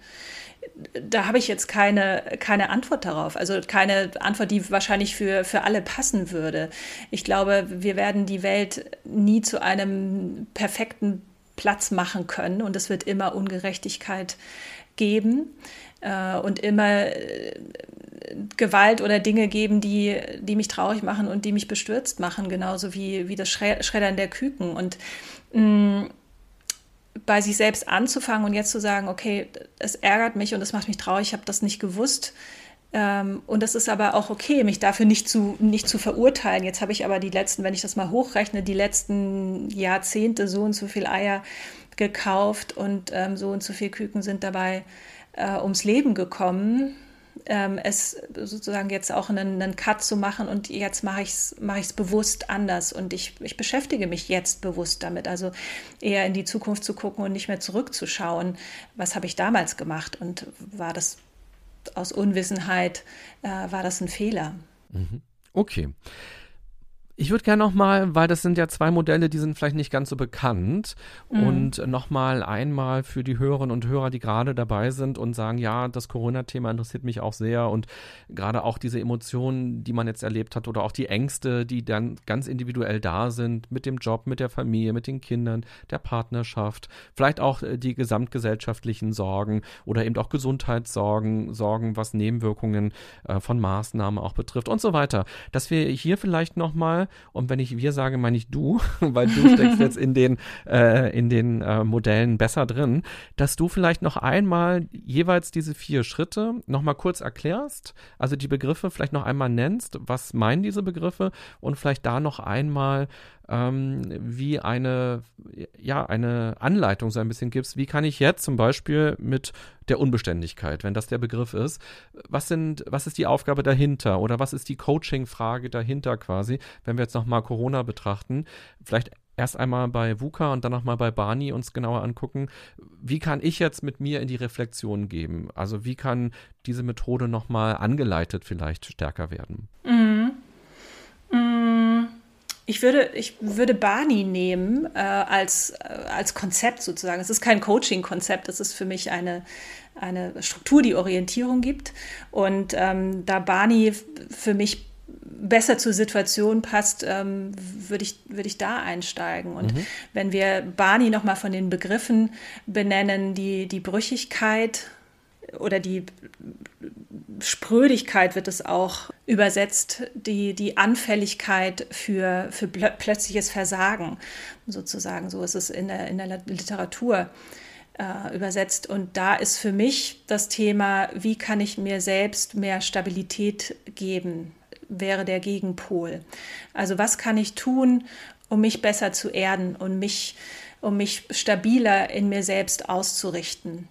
Da habe ich jetzt keine, keine Antwort darauf. Also keine Antwort, die wahrscheinlich für, für alle passen würde. Ich glaube, wir werden die Welt nie zu einem perfekten Platz machen können und es wird immer Ungerechtigkeit geben äh, und immer äh, Gewalt oder Dinge geben, die, die mich traurig machen und die mich bestürzt machen, genauso wie, wie das Schreddern der Küken. Und mh, mm, bei sich selbst anzufangen und jetzt zu sagen, okay, es ärgert mich und es macht mich traurig, ich habe das nicht gewusst. Ähm, und es ist aber auch okay, mich dafür nicht zu, nicht zu verurteilen. Jetzt habe ich aber die letzten, wenn ich das mal hochrechne, die letzten Jahrzehnte so und so viel Eier gekauft und ähm, so und so viel Küken sind dabei äh, ums Leben gekommen ähm, es sozusagen jetzt auch einen, einen, Cut zu machen und jetzt mache ich es mach bewusst anders und ich, ich beschäftige mich jetzt bewusst damit. Also eher in die Zukunft zu gucken und nicht mehr zurückzuschauen, was habe ich damals gemacht und war das aus Unwissenheit, äh, war das ein Fehler. Mhm. Okay. Ich würde gerne nochmal, weil das sind ja zwei Modelle, die sind vielleicht nicht ganz so bekannt. Mhm. und nochmal einmal für die Hörerinnen und Hörer, die gerade dabei sind und sagen, ja, das Corona-Thema interessiert mich auch sehr. Und gerade auch diese Emotionen, die man jetzt erlebt hat oder auch die Ängste, die dann ganz individuell da sind mit dem Job, mit der Familie, mit den Kindern, der Partnerschaft, vielleicht auch äh, die gesamtgesellschaftlichen Sorgen oder eben auch Gesundheitssorgen, Sorgen, was Nebenwirkungen äh, von Maßnahmen auch betrifft und so weiter, dass wir hier vielleicht nochmal und wenn ich wir sage, meine ich du, weil du steckst jetzt in den, äh, in den äh, Modellen besser drin, dass du vielleicht noch einmal jeweils diese vier Schritte nochmal kurz erklärst, also die Begriffe vielleicht noch einmal nennst, was meinen diese Begriffe und vielleicht da noch einmal ähm, wie eine, ja, eine Anleitung so ein bisschen gibst. Wie kann ich jetzt zum Beispiel mit der Unbeständigkeit, wenn das der Begriff ist, was sind, was ist die Aufgabe dahinter oder was ist die Coaching-Frage dahinter quasi, wenn wir jetzt nochmal Corona betrachten? Vielleicht erst einmal bei VUCA und dann nochmal bei Barney uns genauer angucken, wie kann ich jetzt mit mir in die Reflexion geben? Also wie kann diese Methode nochmal angeleitet vielleicht stärker werden? Mhm. Ich würde, ich würde Barney nehmen äh, als, äh, als Konzept sozusagen. Es ist kein Coaching-Konzept, es ist für mich eine, eine Struktur, die Orientierung gibt. Und ähm, da Barney für mich besser zur Situation passt, ähm, würde ich, würd ich da einsteigen. Und mhm. wenn wir Barney nochmal von den Begriffen benennen, die, die Brüchigkeit oder die Sprödigkeit wird es auch übersetzt, die, die Anfälligkeit für, für plötzliches Versagen, sozusagen. So ist es in der, in der Literatur äh, übersetzt. Und da ist für mich das Thema, wie kann ich mir selbst mehr Stabilität geben, wäre der Gegenpol. Also was kann ich tun, um mich besser zu erden und mich um mich stabiler in mir selbst auszurichten.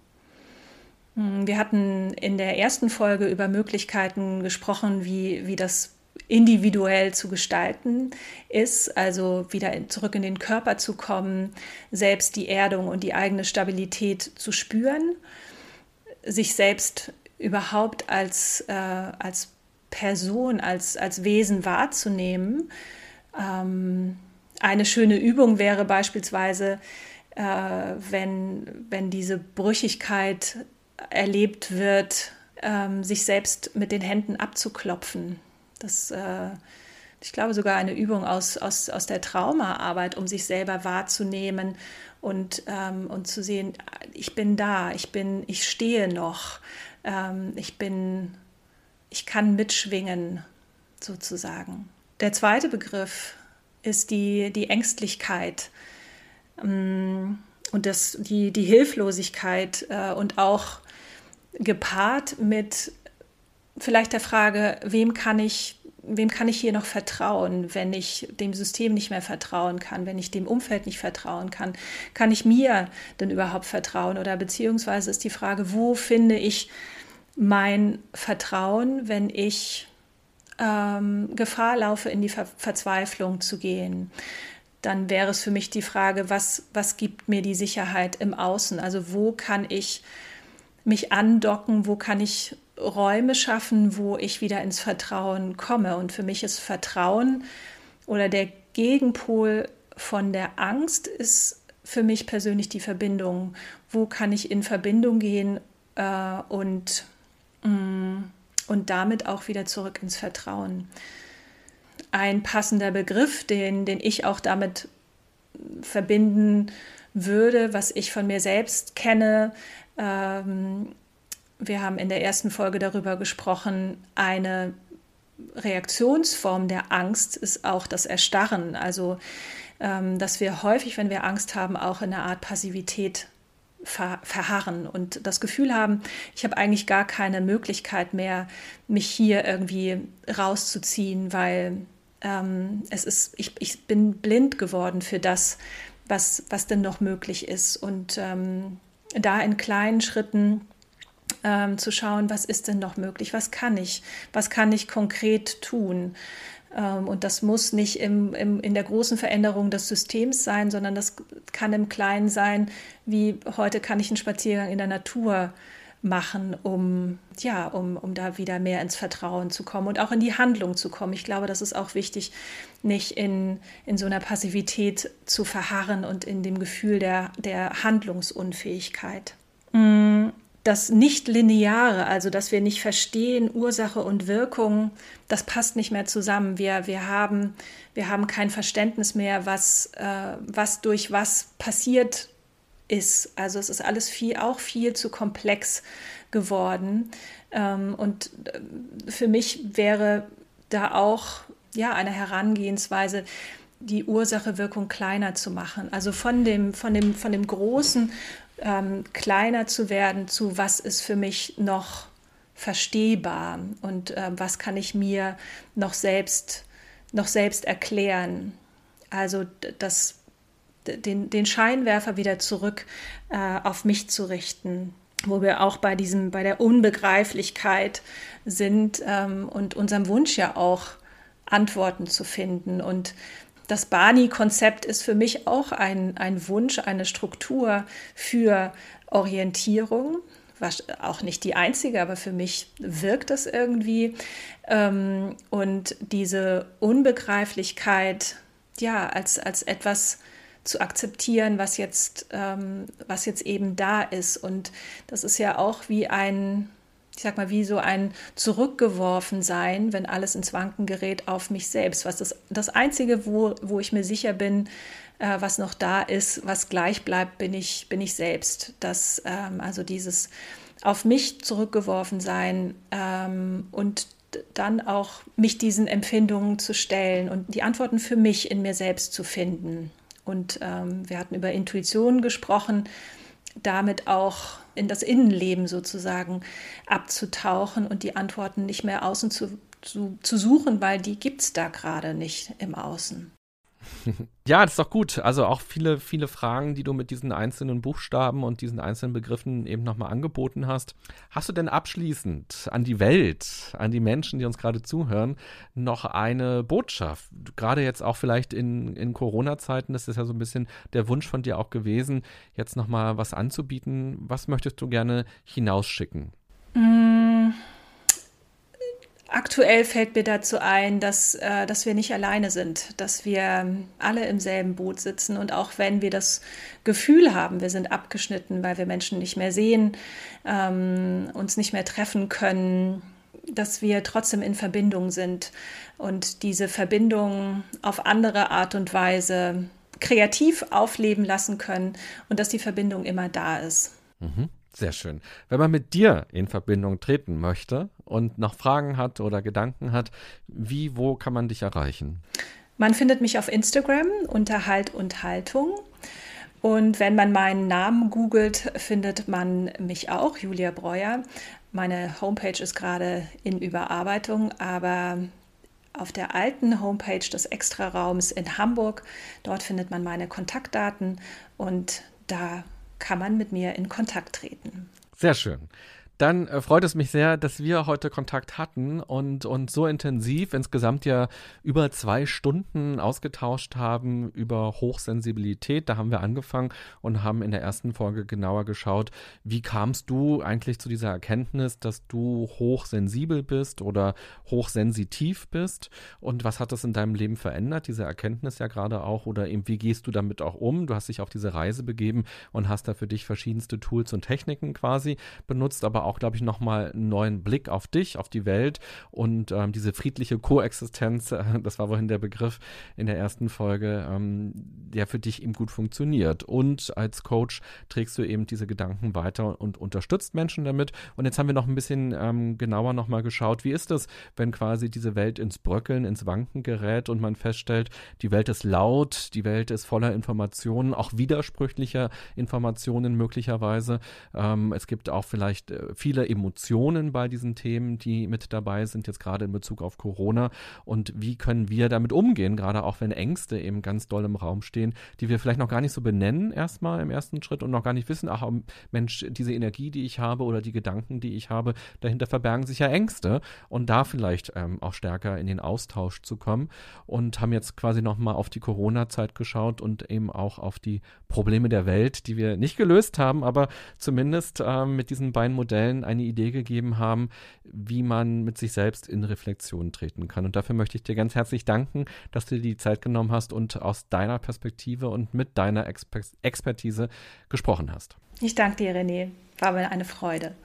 Hm, wir hatten in der ersten Folge über Möglichkeiten gesprochen, wie, wie das individuell zu gestalten ist, also wieder zurück in den Körper zu kommen, selbst die Erdung und die eigene Stabilität zu spüren, sich selbst überhaupt als, äh, als Person, als, als Wesen wahrzunehmen. Ähm, eine schöne Übung wäre beispielsweise, äh, wenn, wenn diese Brüchigkeit erlebt wird, ähm, sich selbst mit den Händen abzuklopfen. Das, äh, ich glaube, sogar eine Übung aus, aus, aus der Traumaarbeit, um sich selber wahrzunehmen und, ähm, und zu sehen, ich bin da, ich bin, ich stehe noch, ähm, ich bin, ich kann mitschwingen, sozusagen. Der zweite Begriff ist die, die Ängstlichkeit ähm, und das, die, die Hilflosigkeit äh, und auch gepaart mit vielleicht der Frage, wem kann ich wem kann ich hier noch vertrauen, wenn ich dem System nicht mehr vertrauen kann, wenn ich dem Umfeld nicht vertrauen kann? Kann ich mir denn überhaupt vertrauen? Oder beziehungsweise ist die Frage, wo finde ich mein Vertrauen, wenn ich ähm, Gefahr laufe, in die Ver Verzweiflung zu gehen? Dann wäre es für mich die Frage, was, was gibt mir die Sicherheit im Außen? Also wo kann ich mich andocken, wo kann ich Räume schaffen, wo ich wieder ins Vertrauen komme. Und für mich ist Vertrauen oder der Gegenpol von der Angst ist für mich persönlich die Verbindung. Wo kann ich in Verbindung gehen äh, und, mm, und damit auch wieder zurück ins Vertrauen? Ein passender Begriff, den, den ich auch damit verbinden würde, was ich von mir selbst kenne, ähm, wir haben in der ersten Folge darüber gesprochen, eine Reaktionsform der Angst ist auch das Erstarren. Also, ähm, dass wir häufig, wenn wir Angst haben, auch in einer Art Passivität ver verharren und das Gefühl haben, ich habe eigentlich gar keine Möglichkeit mehr, mich hier irgendwie rauszuziehen, weil ähm, es ist, ich, ich bin blind geworden für das, was, was denn noch möglich ist. Und ähm, da in kleinen Schritten ähm, zu schauen, was ist denn noch möglich, was kann ich, was kann ich konkret tun. Ähm, und das muss nicht im, im, in der großen Veränderung des Systems sein, sondern das kann im Kleinen sein, wie heute kann ich einen Spaziergang in der Natur machen, um, ja, um, um da wieder mehr ins Vertrauen zu kommen und auch in die Handlung zu kommen. Ich glaube, das ist auch wichtig, nicht in, in so einer Passivität zu verharren und in dem Gefühl der, der Handlungsunfähigkeit. Mm, das Nicht-Lineare, also dass wir nicht verstehen, Ursache und Wirkung, das passt nicht mehr zusammen. Wir, wir, haben, wir haben kein Verständnis mehr, was, äh, was durch was passiert ist. Also es ist alles viel, auch viel zu komplex geworden. Ähm, und äh, für mich wäre da auch ja, eine Herangehensweise, die Ursache-Wirkung kleiner zu machen. Also von dem, von dem, von dem großen ähm, kleiner zu werden zu, was ist für mich noch verstehbar und äh, was kann ich mir noch selbst, noch selbst erklären. Also das, den, den Scheinwerfer wieder zurück äh, auf mich zu richten, wo wir auch bei diesem, bei der Unbegreiflichkeit sind ähm, und unserem Wunsch ja auch Antworten zu finden. Und das Bani-Konzept ist für mich auch ein, ein Wunsch, eine Struktur für Orientierung. Was auch nicht die einzige, aber für mich wirkt das irgendwie. Ähm, und diese Unbegreiflichkeit, ja, als, als etwas zu akzeptieren, was jetzt, ähm, was jetzt eben da ist. Und das ist ja auch wie ein, ich sag mal, wie so ein zurückgeworfen sein, wenn alles ins Wanken gerät, auf mich selbst. Was das, das Einzige, wo, wo ich mir sicher bin, äh, was noch da ist, was gleich bleibt, bin ich, bin ich selbst. Das, ähm, also dieses auf mich zurückgeworfen sein ähm, und dann auch mich diesen Empfindungen zu stellen und die Antworten für mich in mir selbst zu finden. Und ähm, wir hatten über Intuition gesprochen damit auch in das Innenleben sozusagen abzutauchen und die Antworten nicht mehr außen zu, zu, zu suchen, weil die gibt es da gerade nicht im Außen. Ja, das ist doch gut. Also auch viele, viele Fragen, die du mit diesen einzelnen Buchstaben und diesen einzelnen Begriffen eben nochmal angeboten hast. Hast du denn abschließend an die Welt, an die Menschen, die uns gerade zuhören, noch eine Botschaft? Gerade jetzt auch vielleicht in, in Corona-Zeiten, das ist ja so ein bisschen der Wunsch von dir auch gewesen, jetzt nochmal was anzubieten. Was möchtest du gerne hinausschicken? Mm Aktuell fällt mir dazu ein, dass, äh, dass wir nicht alleine sind, dass wir alle im selben Boot sitzen und auch wenn wir das Gefühl haben, wir sind abgeschnitten, weil wir Menschen nicht mehr sehen, ähm, uns nicht mehr treffen können, dass wir trotzdem in Verbindung sind und diese Verbindung auf andere Art und Weise kreativ aufleben lassen können und dass die Verbindung immer da ist. Mhm. Sehr schön. Wenn man mit dir in Verbindung treten möchte und noch Fragen hat oder Gedanken hat, wie, wo kann man dich erreichen? Man findet mich auf Instagram unter Halt und Haltung. Und wenn man meinen Namen googelt, findet man mich auch, Julia Breuer. Meine Homepage ist gerade in Überarbeitung, aber auf der alten Homepage des Extraraums in Hamburg, dort findet man meine Kontaktdaten und da kann man mit mir in Kontakt treten. Sehr schön. Dann äh, freut es mich sehr, dass wir heute Kontakt hatten und uns so intensiv insgesamt ja über zwei Stunden ausgetauscht haben über Hochsensibilität. Da haben wir angefangen und haben in der ersten Folge genauer geschaut, wie kamst du eigentlich zu dieser Erkenntnis, dass du hochsensibel bist oder hochsensitiv bist und was hat das in deinem Leben verändert, diese Erkenntnis ja gerade auch oder eben wie gehst du damit auch um? Du hast dich auf diese Reise begeben und hast da für dich verschiedenste Tools und Techniken quasi benutzt, aber auch, glaube ich, nochmal einen neuen Blick auf dich, auf die Welt und ähm, diese friedliche Koexistenz, äh, das war wohin der Begriff in der ersten Folge, ähm, der für dich eben gut funktioniert. Und als Coach trägst du eben diese Gedanken weiter und unterstützt Menschen damit. Und jetzt haben wir noch ein bisschen ähm, genauer nochmal geschaut, wie ist es, wenn quasi diese Welt ins Bröckeln, ins Wanken gerät und man feststellt, die Welt ist laut, die Welt ist voller Informationen, auch widersprüchlicher Informationen möglicherweise. Ähm, es gibt auch vielleicht äh, viele Emotionen bei diesen Themen, die mit dabei sind, jetzt gerade in Bezug auf Corona. Und wie können wir damit umgehen, gerade auch wenn Ängste eben ganz doll im Raum stehen, die wir vielleicht noch gar nicht so benennen, erstmal im ersten Schritt und noch gar nicht wissen, ach Mensch, diese Energie, die ich habe oder die Gedanken, die ich habe, dahinter verbergen sich ja Ängste. Und da vielleicht ähm, auch stärker in den Austausch zu kommen. Und haben jetzt quasi nochmal auf die Corona-Zeit geschaut und eben auch auf die Probleme der Welt, die wir nicht gelöst haben, aber zumindest ähm, mit diesen beiden Modellen Stellen eine Idee gegeben haben, wie man mit sich selbst in Reflexion treten kann. Und dafür möchte ich dir ganz herzlich danken, dass du dir die Zeit genommen hast und aus deiner Perspektive und mit deiner Exper Expertise gesprochen hast. Ich danke dir, René. War mir eine Freude.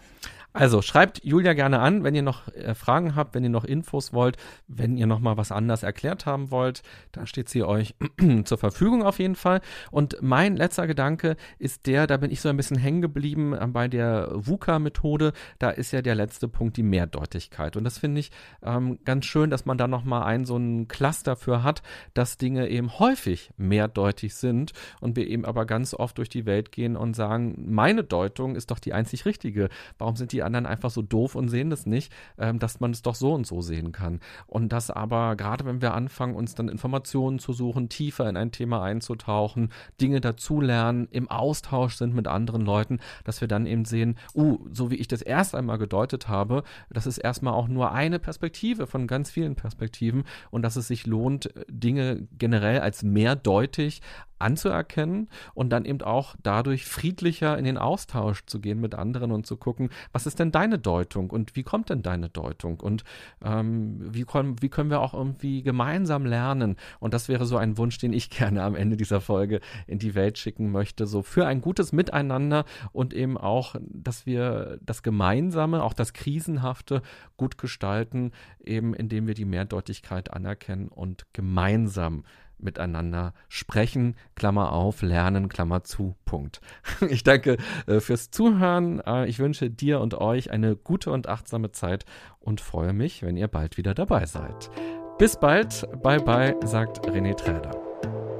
Also schreibt Julia gerne an, wenn ihr noch äh, Fragen habt, wenn ihr noch Infos wollt, wenn ihr noch mal was anders erklärt haben wollt, da steht sie euch zur Verfügung auf jeden Fall. Und mein letzter Gedanke ist der, da bin ich so ein bisschen hängen geblieben äh, bei der VUCA-Methode. Da ist ja der letzte Punkt die Mehrdeutigkeit. Und das finde ich ähm, ganz schön, dass man da noch mal ein so ein Cluster für hat, dass Dinge eben häufig mehrdeutig sind und wir eben aber ganz oft durch die Welt gehen und sagen, meine Deutung ist doch die einzig richtige. Warum sind die die anderen einfach so doof und sehen das nicht, ähm, dass man es doch so und so sehen kann. Und das aber, gerade wenn wir anfangen, uns dann Informationen zu suchen, tiefer in ein Thema einzutauchen, Dinge dazulernen, im Austausch sind mit anderen Leuten, dass wir dann eben sehen, uh, so wie ich das erst einmal gedeutet habe, das ist erstmal auch nur eine Perspektive von ganz vielen Perspektiven und dass es sich lohnt, Dinge generell als mehrdeutig anzuerkennen und dann eben auch dadurch friedlicher in den Austausch zu gehen mit anderen und zu gucken, was ist denn deine Deutung und wie kommt denn deine Deutung? Und ähm, wie, können, wie können wir auch irgendwie gemeinsam lernen? Und das wäre so ein Wunsch, den ich gerne am Ende dieser Folge in die Welt schicken möchte, so für ein gutes Miteinander und eben auch, dass wir das Gemeinsame, auch das Krisenhafte gut gestalten, eben indem wir die Mehrdeutigkeit anerkennen und gemeinsam miteinander sprechen, Klammer auf, lernen, Klammer zu, Punkt. Ich danke äh, fürs Zuhören. Äh, ich wünsche dir und euch eine gute und achtsame Zeit und freue mich, wenn ihr bald wieder dabei seid. Bis bald, bye bye, sagt René Träder.